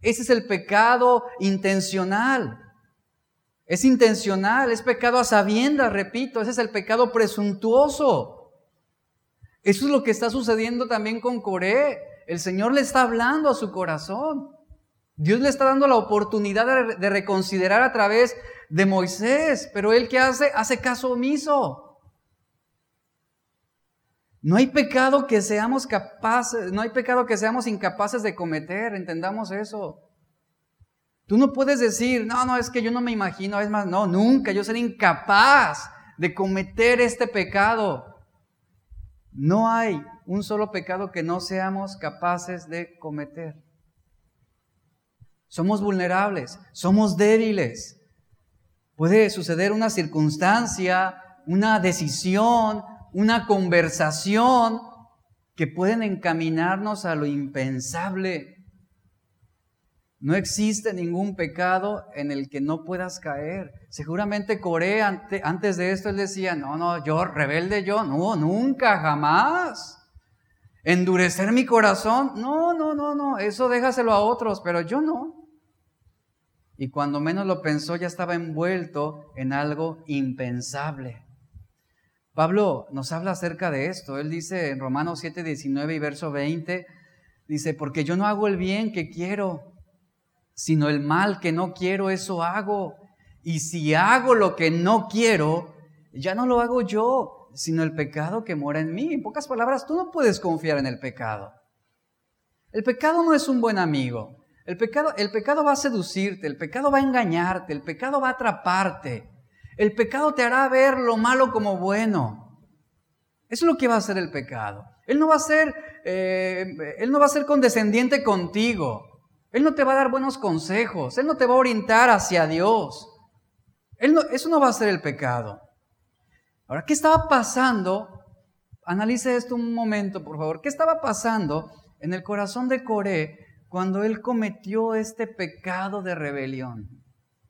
Ese es el pecado intencional. Es intencional, es pecado a sabiendas, repito, ese es el pecado presuntuoso. Eso es lo que está sucediendo también con Coré. El Señor le está hablando a su corazón. Dios le está dando la oportunidad de, reconsiderar a través de Moisés, pero él que hace, hace caso omiso. No hay pecado que seamos capaces, no hay pecado que seamos incapaces de cometer, entendamos eso. Tú no puedes decir, no, no, es que yo no me imagino, es más, no, nunca, yo seré incapaz de cometer este pecado. No hay un solo pecado que no seamos capaces de cometer. Somos vulnerables, somos débiles. Puede suceder una circunstancia, una decisión, una conversación que pueden encaminarnos a lo impensable. No existe ningún pecado en el que no puedas caer. Seguramente Corea antes de esto él decía, no, no, yo rebelde yo, no, nunca, jamás. Endurecer mi corazón, no, no, no, no, eso déjaselo a otros, pero yo no y cuando menos lo pensó ya estaba envuelto en algo impensable. Pablo nos habla acerca de esto. Él dice en Romanos 7, 19 y verso 20, dice, porque yo no hago el bien que quiero, sino el mal que no quiero, eso hago. Y si hago lo que no quiero, ya no lo hago yo, sino el pecado que mora en mí. En pocas palabras, tú no puedes confiar en el pecado. El pecado no es un buen amigo. El pecado, el pecado va a seducirte, el pecado va a engañarte, el pecado va a atraparte. El pecado te hará ver lo malo como bueno. Eso es lo que va a hacer el pecado. Él no va a ser, eh, él no va a ser condescendiente contigo. Él no te va a dar buenos consejos. Él no te va a orientar hacia Dios. Eso no va a ser el pecado. Ahora, ¿qué estaba pasando Analice esto un momento, por favor. ¿Qué estaba pasando en el corazón de Coré cuando él cometió este pecado de rebelión?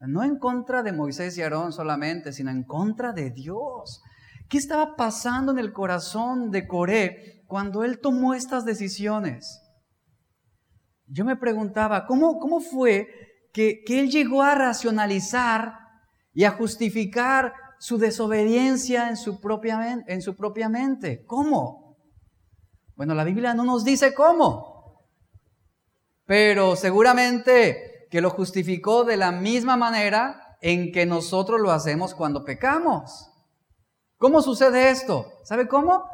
No en contra de Moisés y Aarón solamente, sino en contra de Dios. ¿Qué estaba pasando en el corazón de Coré cuando él tomó estas decisiones? Yo me preguntaba, ¿cómo, cómo fue que, que él llegó a racionalizar y a justificar su desobediencia en su, propia, en su propia mente. ¿Cómo? Bueno, la Biblia no nos dice cómo, pero seguramente que lo justificó de la misma manera en que nosotros lo hacemos cuando pecamos. ¿Cómo sucede esto? ¿Sabe cómo?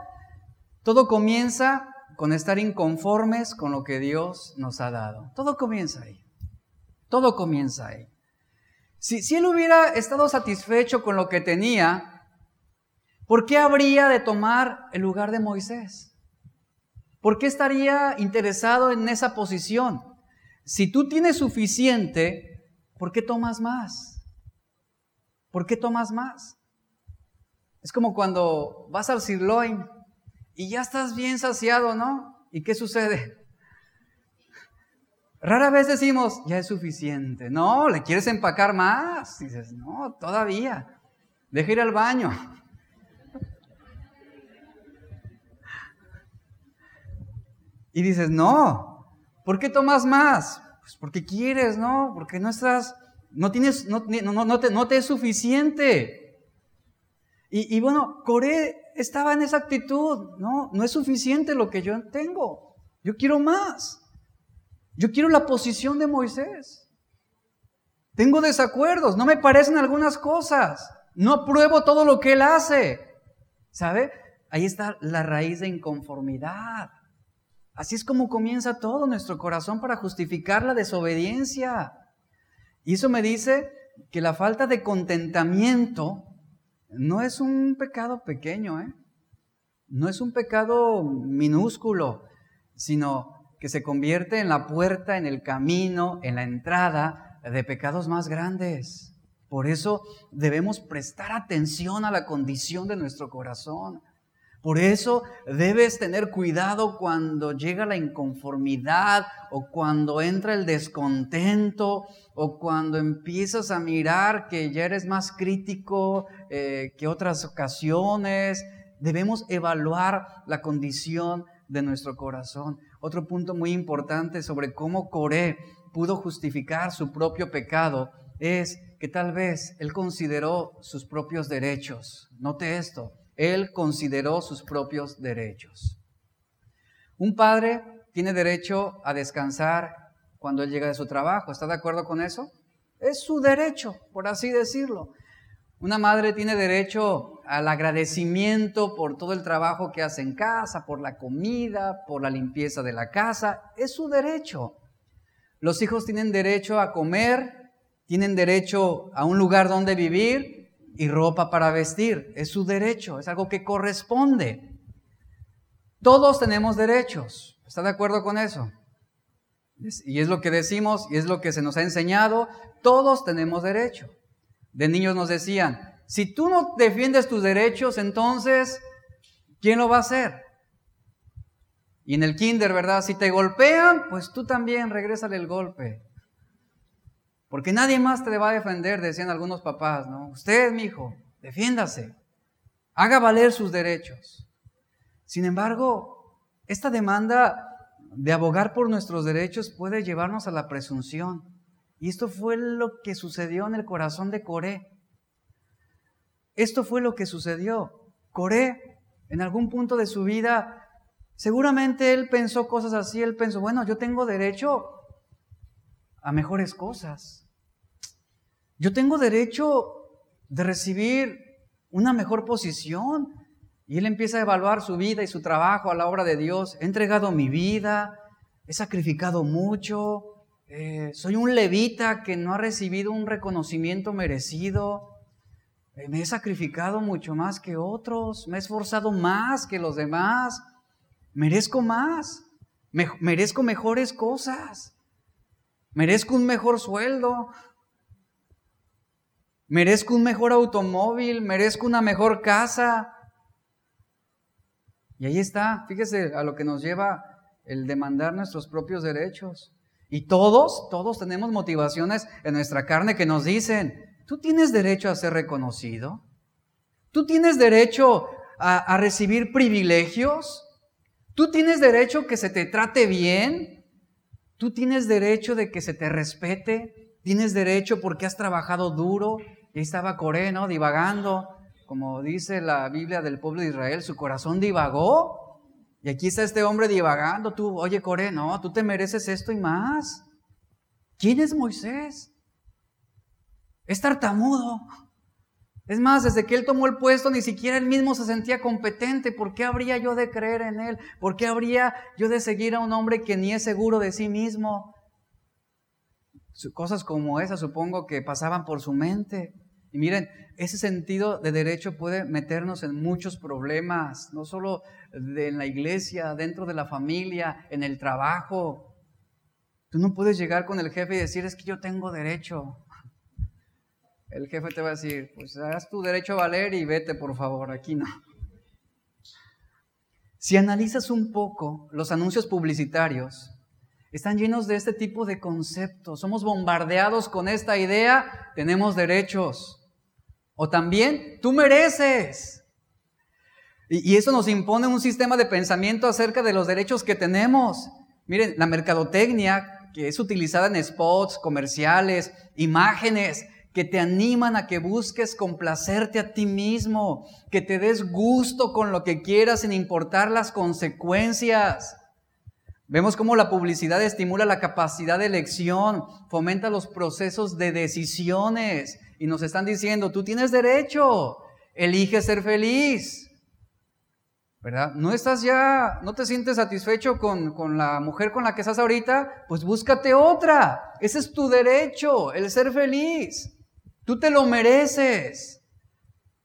Todo comienza con estar inconformes con lo que Dios nos ha dado. Todo comienza ahí. Todo comienza ahí. Si, él hubiera estado satisfecho con lo que tenía, ¿por qué habría de tomar el lugar de Moisés? ¿Por qué estaría interesado en esa posición? Si tú tienes suficiente, ¿por qué tomas más? ¿Por qué tomas más? Es como cuando vas al sirloin y ya estás bien saciado, ¿no? ¿Y qué sucede? Rara vez decimos, ya es suficiente. No, le quieres empacar más. dices, no, todavía. Deja ir al baño. Y dices, no, ¿por qué tomas más? Pues porque quieres, ¿no? Porque no estás, no tienes, no, te, es suficiente. Y, y bueno, Coré estaba en esa actitud, ¿no? No es suficiente lo que yo tengo. Yo quiero más. Yo quiero la posición de Moisés. Tengo desacuerdos, no me parecen algunas cosas. No apruebo todo lo que él hace. ¿Sabe? Ahí está la raíz de inconformidad. Así es como comienza todo nuestro corazón para justificar la desobediencia. Y eso me dice que la falta de contentamiento no es un pecado pequeño, ¿eh? No es un pecado minúsculo, sino que se convierte en la puerta, en el camino, en la entrada de pecados más grandes. Por eso debemos prestar atención a la condición de nuestro corazón. Por eso debes tener cuidado cuando llega la inconformidad o cuando entra el descontento o cuando empiezas a mirar que ya eres más crítico eh, que otras ocasiones. Debemos evaluar la condición de nuestro corazón. Otro punto muy importante sobre cómo Coré pudo justificar su propio pecado es que tal vez él consideró sus propios derechos. Note esto, él consideró sus propios derechos. Un padre tiene derecho a descansar cuando él llega de su trabajo. ¿Está de acuerdo con eso? Es su derecho, por así decirlo. Una madre tiene derecho al agradecimiento por todo el trabajo que hace en casa, por la comida, por la limpieza de la casa. Es su derecho. Los hijos tienen derecho a comer, tienen derecho a un lugar donde vivir y ropa para vestir. Es su derecho, es algo que corresponde. Todos tenemos derechos. ¿Está de acuerdo con eso? Y es lo que decimos y es lo que se nos ha enseñado. Todos tenemos derecho de niños nos decían, si tú no defiendes tus derechos, entonces, ¿quién lo va a hacer? Y en el kinder, ¿verdad? Si te golpean, pues tú también regrésale el golpe. Porque nadie más te va a defender, decían algunos papás, ¿no? Usted, mi hijo, defiéndase. Haga valer sus derechos. Sin embargo, esta demanda de abogar por nuestros derechos puede llevarnos a la presunción. Y esto fue lo que sucedió en el corazón de Coré. Esto fue lo que sucedió. Coré, en algún punto de su vida, seguramente él pensó cosas así. Él pensó, bueno, yo tengo derecho a mejores cosas. Yo tengo derecho de recibir una mejor posición. Y él empieza a evaluar su vida y su trabajo a la obra de Dios. He entregado mi vida, he sacrificado mucho, eh, soy un levita que no ha recibido un reconocimiento merecido. Eh, me he sacrificado mucho más que otros. Me he esforzado más que los demás. Merezco más. merezco mejores cosas. Merezco un mejor sueldo. Merezco un mejor automóvil. Merezco una mejor casa. Y ahí está, fíjese a lo que nos lleva el demandar nuestros propios derechos. Y todos, todos tenemos motivaciones en nuestra carne que nos dicen, tú tienes derecho a ser reconocido, tú tienes derecho a, recibir privilegios, tú tienes derecho que se te trate bien, tú tienes derecho de que se te respete, tienes derecho porque has trabajado duro. Y estaba Coré. Divagando, como dice la Biblia del pueblo de Israel, su corazón divagó y aquí está este hombre divagando, tú, oye Coré, no, tú te mereces esto y más. ¿Quién es Moisés? Es tartamudo. Es más, desde que él tomó el puesto, ni siquiera él mismo se sentía competente. ¿Por qué habría yo de creer en él? ¿Por qué habría yo de seguir a un hombre que ni es seguro de sí mismo? Cosas como esas supongo que pasaban por su mente. Y miren, ese sentido de derecho puede meternos en muchos problemas, no solo de, en la iglesia, dentro de la familia, en el trabajo. Tú no puedes llegar con el jefe y decir, es que yo tengo derecho. El jefe te va a decir, pues haz tu derecho a valer y vete, por favor, aquí no. Si analizas un poco los anuncios publicitarios, están llenos de este tipo de conceptos. Somos bombardeados con esta idea, tenemos derechos. O también, tú mereces. Y, eso nos impone un sistema de pensamiento acerca de los derechos que tenemos. Miren, la mercadotecnia que es utilizada en spots, comerciales, imágenes, que te animan a que busques complacerte a ti mismo, que te des gusto con lo que quieras sin importar las consecuencias. Vemos cómo la publicidad estimula la capacidad de elección, fomenta los procesos de decisiones y nos están diciendo, tú tienes derecho, elige ser feliz. ¿Verdad? No estás ya, no te sientes satisfecho con, con, la mujer con la que estás ahorita, pues búscate otra. Ese es tu derecho, el ser feliz. Tú te lo mereces.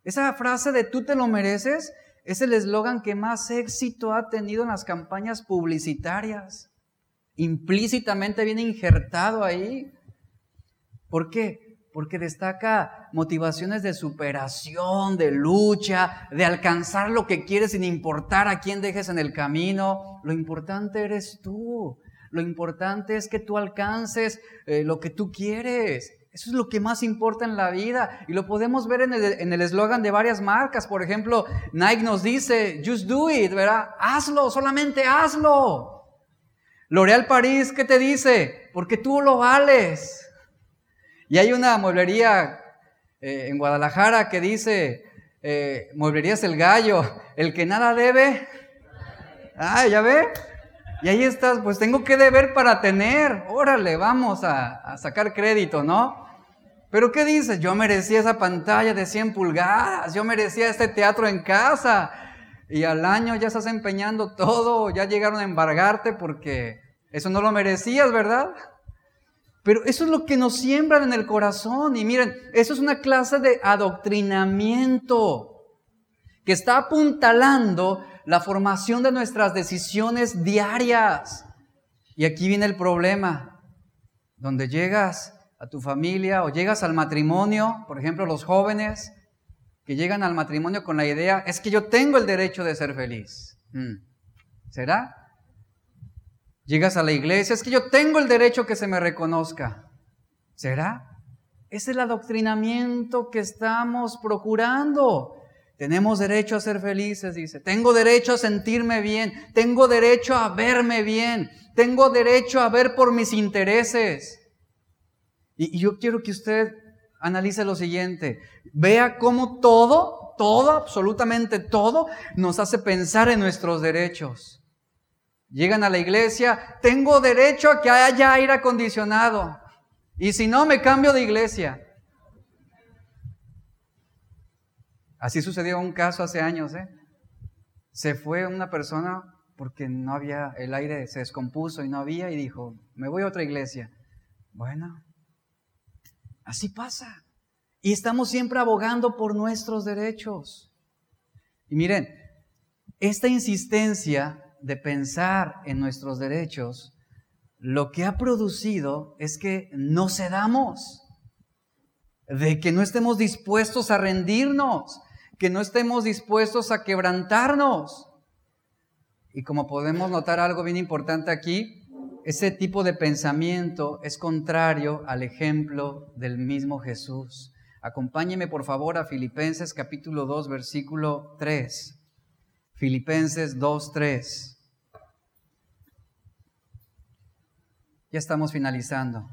Esa frase de tú te lo mereces es el eslogan que más éxito ha tenido en las campañas publicitarias. Implícitamente viene injertado ahí. ¿Por qué? Porque destaca motivaciones de superación, de lucha, de alcanzar lo que quieres sin importar a quién dejes en el camino. Lo importante eres tú. Lo importante es que tú alcances eh, lo que tú quieres. Eso es lo que más importa en la vida. Y lo podemos ver en el eslogan de varias marcas. Por ejemplo, Nike nos dice, just do it, ¿verdad? Hazlo, solamente hazlo. L'Oréal París, ¿qué te dice? Porque tú lo vales. Y hay una mueblería eh, en Guadalajara que dice, eh, mueblerías el gallo, el que nada debe. Ah, ¿ya ve? Y ahí estás, pues tengo que deber para tener. Órale, vamos a, a sacar crédito, ¿no? Pero ¿qué dices? Yo merecía esa pantalla de 100 pulgadas, yo merecía este teatro en casa. Y al año ya estás empeñando todo, ya llegaron a embargarte porque eso no lo merecías, ¿verdad? Pero eso es lo que nos siembran en el corazón. Y miren, eso es una clase de adoctrinamiento que está apuntalando la formación de nuestras decisiones diarias. Y aquí viene el problema, donde llegas a tu familia o llegas al matrimonio, por ejemplo, los jóvenes que llegan al matrimonio con la idea, es que yo tengo el derecho de ser feliz. Mm. ¿Será? Llegas a la iglesia, es que yo tengo el derecho que se me reconozca. ¿Será? Es el adoctrinamiento que estamos procurando. Tenemos derecho a ser felices, dice. Tengo derecho a sentirme bien. Tengo derecho a verme bien. Tengo derecho a ver por mis intereses. Y, yo quiero que usted analice lo siguiente. Vea cómo todo, todo, absolutamente todo, nos hace pensar en nuestros derechos. Llegan a la iglesia, tengo derecho a que haya aire acondicionado. Y si no, me cambio de iglesia. Así sucedió un caso hace años. ¿eh? Se fue una persona porque no había, el aire se descompuso y no había y dijo, me voy a otra iglesia. Bueno, así pasa. Y estamos siempre abogando por nuestros derechos. Y miren, esta insistencia de pensar en nuestros derechos, lo que ha producido es que no cedamos, de que no estemos dispuestos a rendirnos, que no estemos dispuestos a quebrantarnos. Y como podemos notar algo bien importante aquí, ese tipo de pensamiento es contrario al ejemplo del mismo Jesús. Acompáñeme por favor a Filipenses capítulo 2, versículo 3. Filipenses 2, 3. Ya estamos finalizando.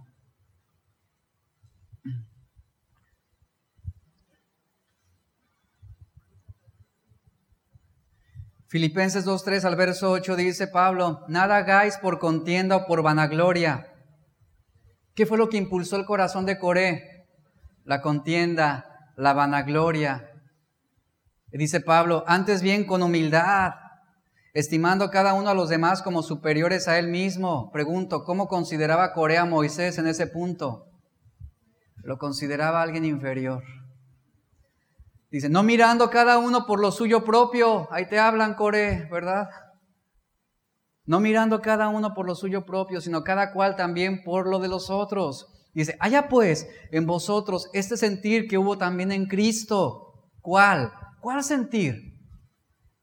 Filipenses 2.3 al verso 8 dice Pablo, nada hagáis por contienda o por vanagloria. ¿Qué fue lo que impulsó el corazón de Coré? La contienda, la vanagloria. dice Pablo, antes bien con humildad, estimando cada uno a los demás como superiores a él mismo. Pregunto, ¿cómo consideraba Coré a Moisés en ese punto? Lo consideraba alguien inferior. Dice, no mirando cada uno por lo suyo propio. Ahí te hablan, Core, ¿verdad? No mirando cada uno por lo suyo propio, sino cada cual también por lo de los otros. Dice, haya pues en vosotros este sentir que hubo también en Cristo. ¿Cuál? ¿Cuál sentir?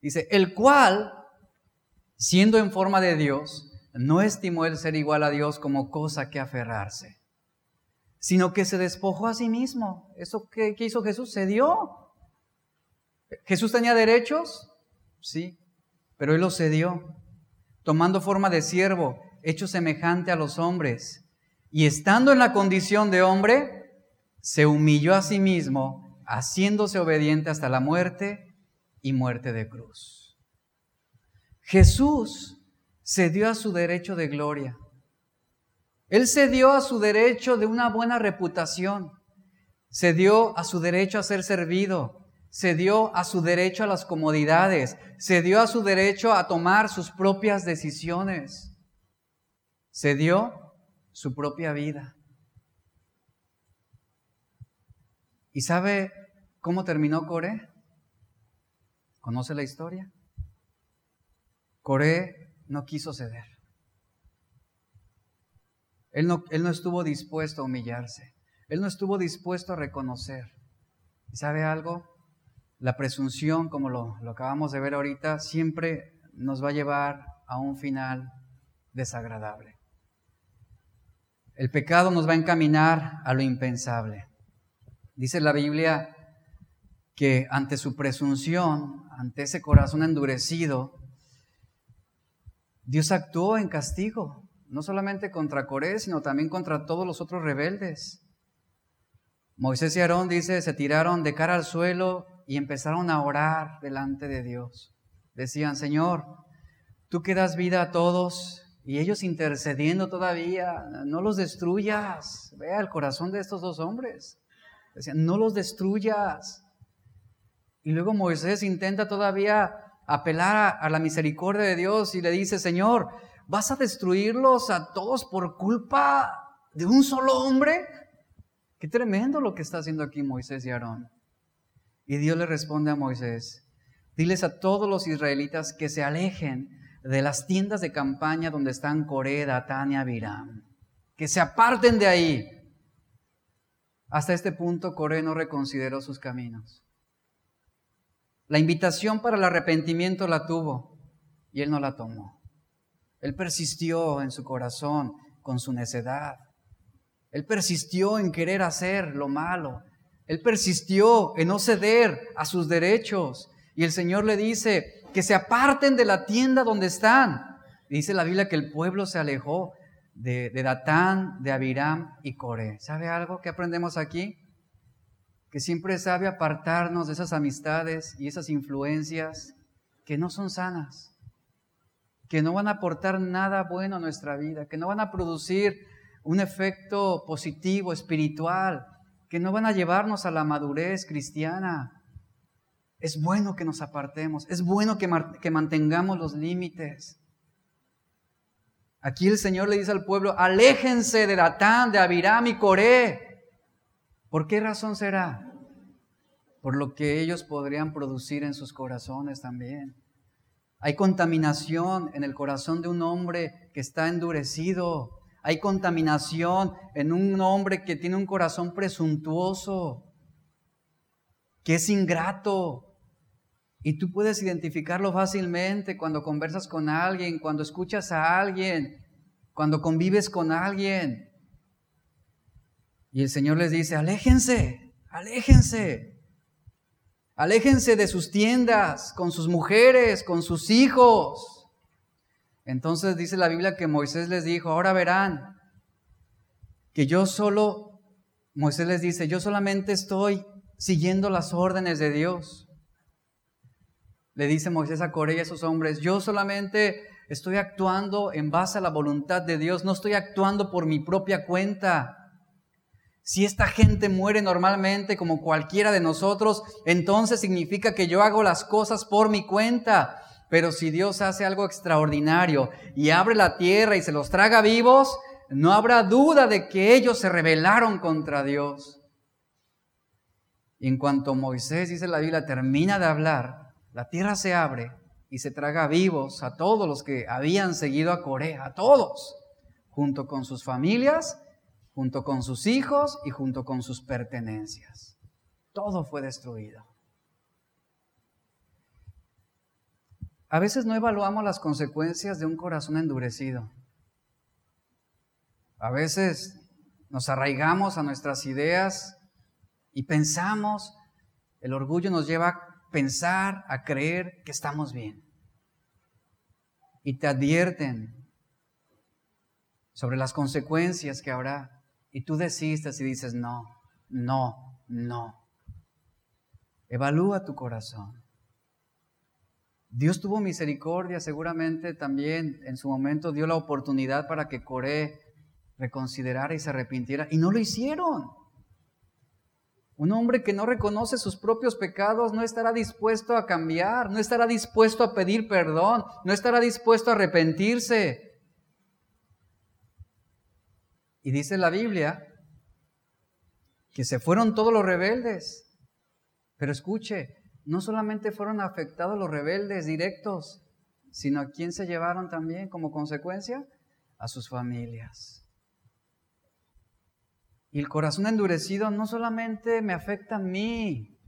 Dice, el cual, siendo en forma de Dios, no estimó el ser igual a Dios como cosa que aferrarse, sino que se despojó a sí mismo. ¿Eso que, hizo Jesús? Se dio. ¿Jesús tenía derechos? Sí, pero él los cedió, tomando forma de siervo, hecho semejante a los hombres. Y estando en la condición de hombre, se humilló a sí mismo, haciéndose obediente hasta la muerte y muerte de cruz. Jesús cedió a su derecho de gloria. Él cedió a su derecho de una buena reputación. Cedió a su derecho a ser servido se dio a su derecho a las comodidades, se dio a su derecho a tomar sus propias decisiones, se dio su propia vida. ¿Y sabe cómo terminó Coré? ¿Conoce la historia? Coré no quiso ceder. Él no, él no estuvo dispuesto a humillarse. Él no estuvo dispuesto a reconocer. ¿Y sabe algo? La presunción, como lo, acabamos de ver ahorita, siempre nos va a llevar a un final desagradable. El pecado nos va a encaminar a lo impensable. Dice la Biblia que ante su presunción, ante ese corazón endurecido, Dios actuó en castigo, no solamente contra Coré, sino también contra todos los otros rebeldes. Moisés y Aarón, dice, se tiraron de cara al suelo y empezaron a orar delante de Dios. Decían, Señor, tú que das vida a todos y ellos intercediendo todavía, no los destruyas. Vea el corazón de estos dos hombres. Decían, no los destruyas. Y luego Moisés intenta todavía apelar a, la misericordia de Dios y le dice, Señor, ¿vas a destruirlos a todos por culpa de un solo hombre? Qué tremendo lo que está haciendo aquí Moisés y Aarón. Y Dios le responde a Moisés, diles a todos los israelitas que se alejen de las tiendas de campaña donde están Coré, Datán y Abiram, que se aparten de ahí. Hasta este punto Coré no reconsideró sus caminos. La invitación para el arrepentimiento la tuvo y él no la tomó. Él persistió en su corazón con su necedad. Él persistió en querer hacer lo malo. Él persistió en no ceder a sus derechos. Y el Señor le dice que se aparten de la tienda donde están. Dice la Biblia que el pueblo se alejó de, Datán, de Abiram y Coré. ¿Sabe algo que aprendemos aquí? Que siempre sabe apartarnos de esas amistades y esas influencias que no son sanas, que no van a aportar nada bueno a nuestra vida, que no van a producir un efecto positivo, espiritual, que no van a llevarnos a la madurez cristiana. Es bueno que nos apartemos, es bueno que, mantengamos los límites. Aquí el Señor le dice al pueblo, aléjense de Datán, de Abiram y Coré. ¿Por qué razón será? Por lo que ellos podrían producir en sus corazones también. Hay contaminación en el corazón de un hombre que está endurecido, hay contaminación en un hombre que tiene un corazón presuntuoso, que es ingrato, Y tú puedes identificarlo fácilmente cuando conversas con alguien, cuando escuchas a alguien, cuando convives con alguien. Y el Señor les dice, aléjense, aléjense. Aléjense de sus tiendas, con sus mujeres, con sus hijos. Entonces dice la Biblia que Moisés les dijo, ahora verán que yo solo, Moisés les dice, yo solamente estoy siguiendo las órdenes de Dios. Le dice Moisés a Coré y a esos hombres, yo solamente estoy actuando en base a la voluntad de Dios, no estoy actuando por mi propia cuenta. Si esta gente muere normalmente como cualquiera de nosotros, entonces significa que yo hago las cosas por mi cuenta. Pero si Dios hace algo extraordinario y abre la tierra y se los traga vivos, no habrá duda de que ellos se rebelaron contra Dios. Y en cuanto Moisés, dice la Biblia, termina de hablar, la tierra se abre y se traga vivos a todos los que habían seguido a Corea, a todos, junto con sus familias junto con sus hijos y junto con sus pertenencias. Todo fue destruido. A veces no evaluamos las consecuencias de un corazón endurecido. A veces nos arraigamos a nuestras ideas y pensamos, el orgullo nos lleva a pensar, a creer que estamos bien. Y te advierten sobre las consecuencias que habrá y tú desistes y dices, no, no, no. Evalúa tu corazón. Dios tuvo misericordia, seguramente también en su momento dio la oportunidad para que Coré reconsiderara y se arrepintiera, y no lo hicieron. Un hombre que no reconoce sus propios pecados no estará dispuesto a cambiar, no estará dispuesto a pedir perdón, no estará dispuesto a arrepentirse. Y dice la Biblia que se fueron todos los rebeldes. Pero escuche, no solamente fueron afectados los rebeldes directos, sino a quién se llevaron también como consecuencia? A sus familias. Y el corazón endurecido no solamente me afecta a mí,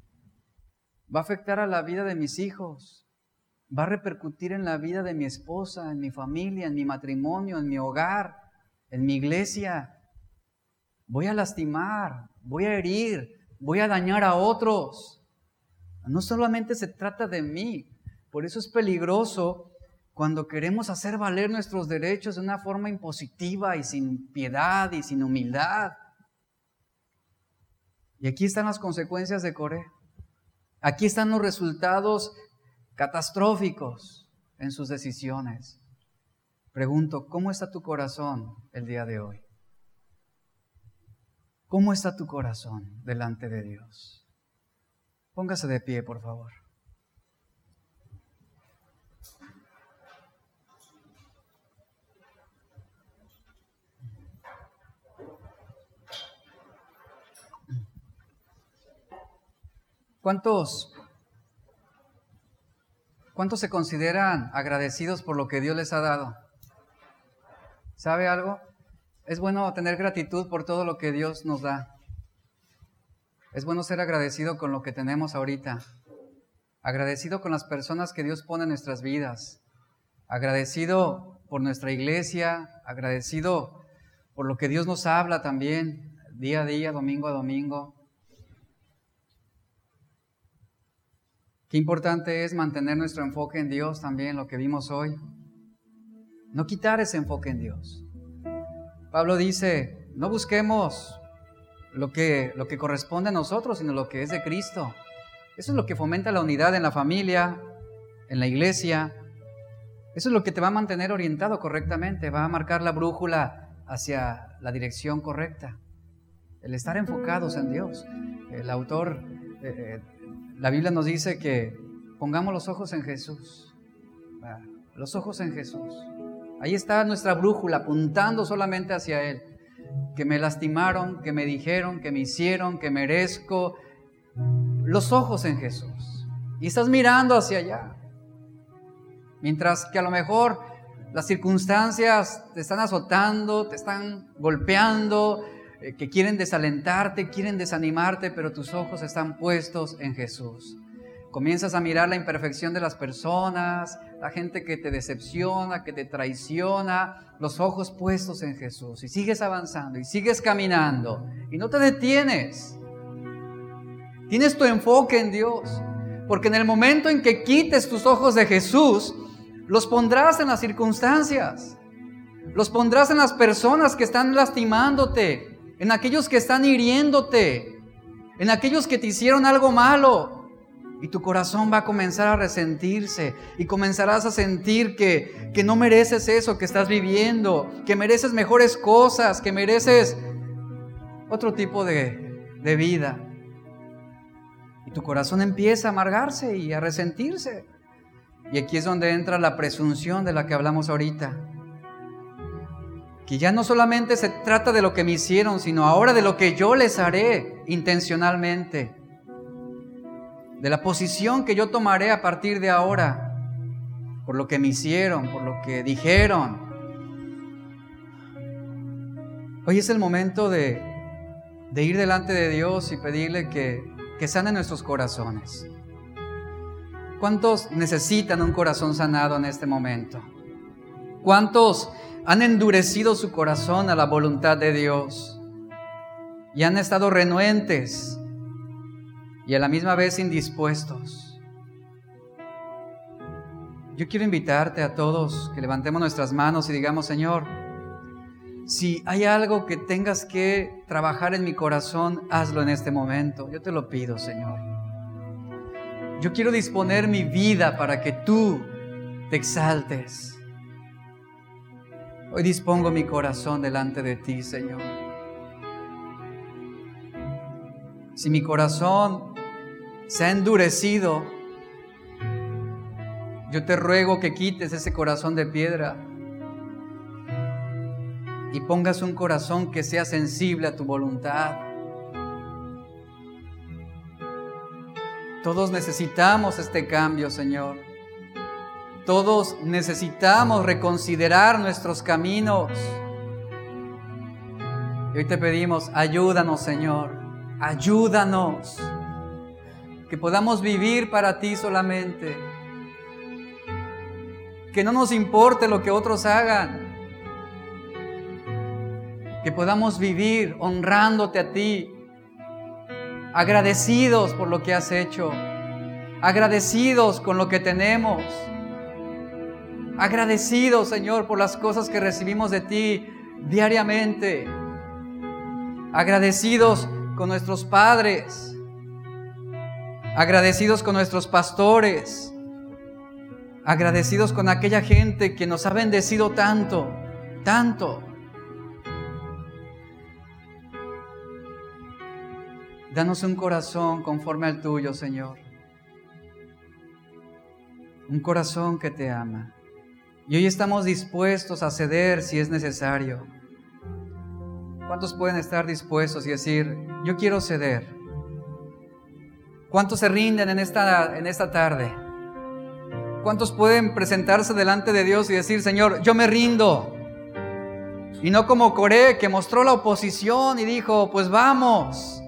va a afectar a la vida de mis hijos, va a repercutir en la vida de mi esposa, en mi familia, en mi matrimonio, en mi hogar en mi iglesia. Voy a lastimar, voy a herir, voy a dañar a otros. No solamente se trata de mí, por eso es peligroso cuando queremos hacer valer nuestros derechos de una forma impositiva y sin piedad y sin humildad. Y aquí están las consecuencias de Corea. Aquí están los resultados catastróficos en sus decisiones. Pregunto, ¿cómo está tu corazón el día de hoy? ¿Cómo está tu corazón delante de Dios? Póngase de pie, por favor. ¿Cuántos, ¿Cuántos se consideran agradecidos por lo que Dios les ha dado? ¿Sabe algo? Es bueno tener gratitud por todo lo que Dios nos da. Es bueno ser agradecido con lo que tenemos ahorita. Agradecido con las personas que Dios pone en nuestras vidas. Agradecido por nuestra iglesia. Agradecido por lo que Dios nos habla también, día a día, domingo a domingo. Qué importante es mantener nuestro enfoque en Dios también, lo que vimos hoy. No quitar ese enfoque en Dios. Pablo dice, no busquemos lo que, lo que corresponde a nosotros, sino lo que es de Cristo. Eso es lo que fomenta la unidad en la familia, en la iglesia. Eso es lo que te va a mantener orientado correctamente, va a marcar la brújula hacia la dirección correcta. El estar enfocados en Dios. El autor, eh, eh, la Biblia nos dice que pongamos los ojos en Jesús. Los ojos en Jesús. Ahí está nuestra brújula apuntando solamente hacia Él. Que me lastimaron, que me dijeron, que me hicieron, que merezco. Los ojos en Jesús. Y estás mirando hacia allá. Mientras que a lo mejor las circunstancias te están azotando, te están golpeando, eh, que quieren desalentarte, quieren desanimarte, pero tus ojos están puestos en Jesús. Comienzas a mirar la imperfección de las personas, la gente que te decepciona, que te traiciona, los ojos puestos en Jesús. Y sigues avanzando y sigues caminando y no te detienes. Tienes tu enfoque en Dios. Porque en el momento en que quites tus ojos de Jesús, los pondrás en las circunstancias. Los pondrás en las personas que están lastimándote, en aquellos que están hiriéndote, en aquellos que te hicieron algo malo. Y tu corazón va a comenzar a resentirse y comenzarás a sentir que, que no mereces eso que estás viviendo, que mereces mejores cosas, que mereces otro tipo de, de vida. Y tu corazón empieza a amargarse y a resentirse. Y aquí es donde entra la presunción de la que hablamos ahorita. Que ya no solamente se trata de lo que me hicieron, sino ahora de lo que yo les haré intencionalmente de la posición que yo tomaré a partir de ahora, por lo que me hicieron, por lo que dijeron. Hoy es el momento de, ir delante de Dios y pedirle que sane nuestros corazones. ¿Cuántos necesitan un corazón sanado en este momento? ¿Cuántos han endurecido su corazón a la voluntad de Dios y han estado renuentes y a la misma vez indispuestos. Yo quiero invitarte a todos que levantemos nuestras manos y digamos, Señor, si hay algo que tengas que trabajar en mi corazón, hazlo en este momento. Yo te lo pido, Señor. Yo quiero disponer mi vida para que tú te exaltes. Hoy dispongo mi corazón delante de ti, Señor. Si mi corazón se ha endurecido, yo te ruego que quites ese corazón de piedra y pongas un corazón que sea sensible a tu voluntad. Todos necesitamos este cambio, Señor. Todos necesitamos reconsiderar nuestros caminos. Y hoy te pedimos, ayúdanos, Señor. Ayúdanos que podamos vivir para ti solamente, que no nos importe lo que otros hagan, que podamos vivir honrándote a ti, agradecidos por lo que has hecho, agradecidos con lo que tenemos, agradecidos Señor por las cosas que recibimos de ti diariamente, agradecidos con nuestros padres, agradecidos con nuestros pastores, agradecidos con aquella gente que nos ha bendecido tanto, tanto. Danos un corazón conforme al tuyo, Señor. Un corazón que te ama. Y hoy estamos dispuestos a ceder si es necesario. ¿Cuántos pueden estar dispuestos y decir, yo quiero ceder? ¿Cuántos se rinden en esta, en esta tarde? ¿Cuántos pueden presentarse delante de Dios y decir, Señor, yo me rindo? Y no como Coré, que mostró la oposición y dijo, pues vamos,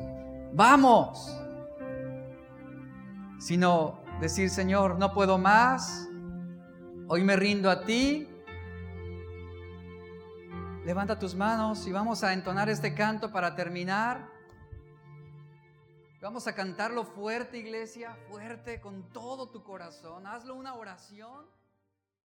vamos. Sino decir, Señor, no puedo más, hoy me rindo a ti. Levanta tus manos y vamos a entonar este canto para terminar. Vamos a cantarlo fuerte, iglesia, fuerte, con todo tu corazón. Hazlo una oración.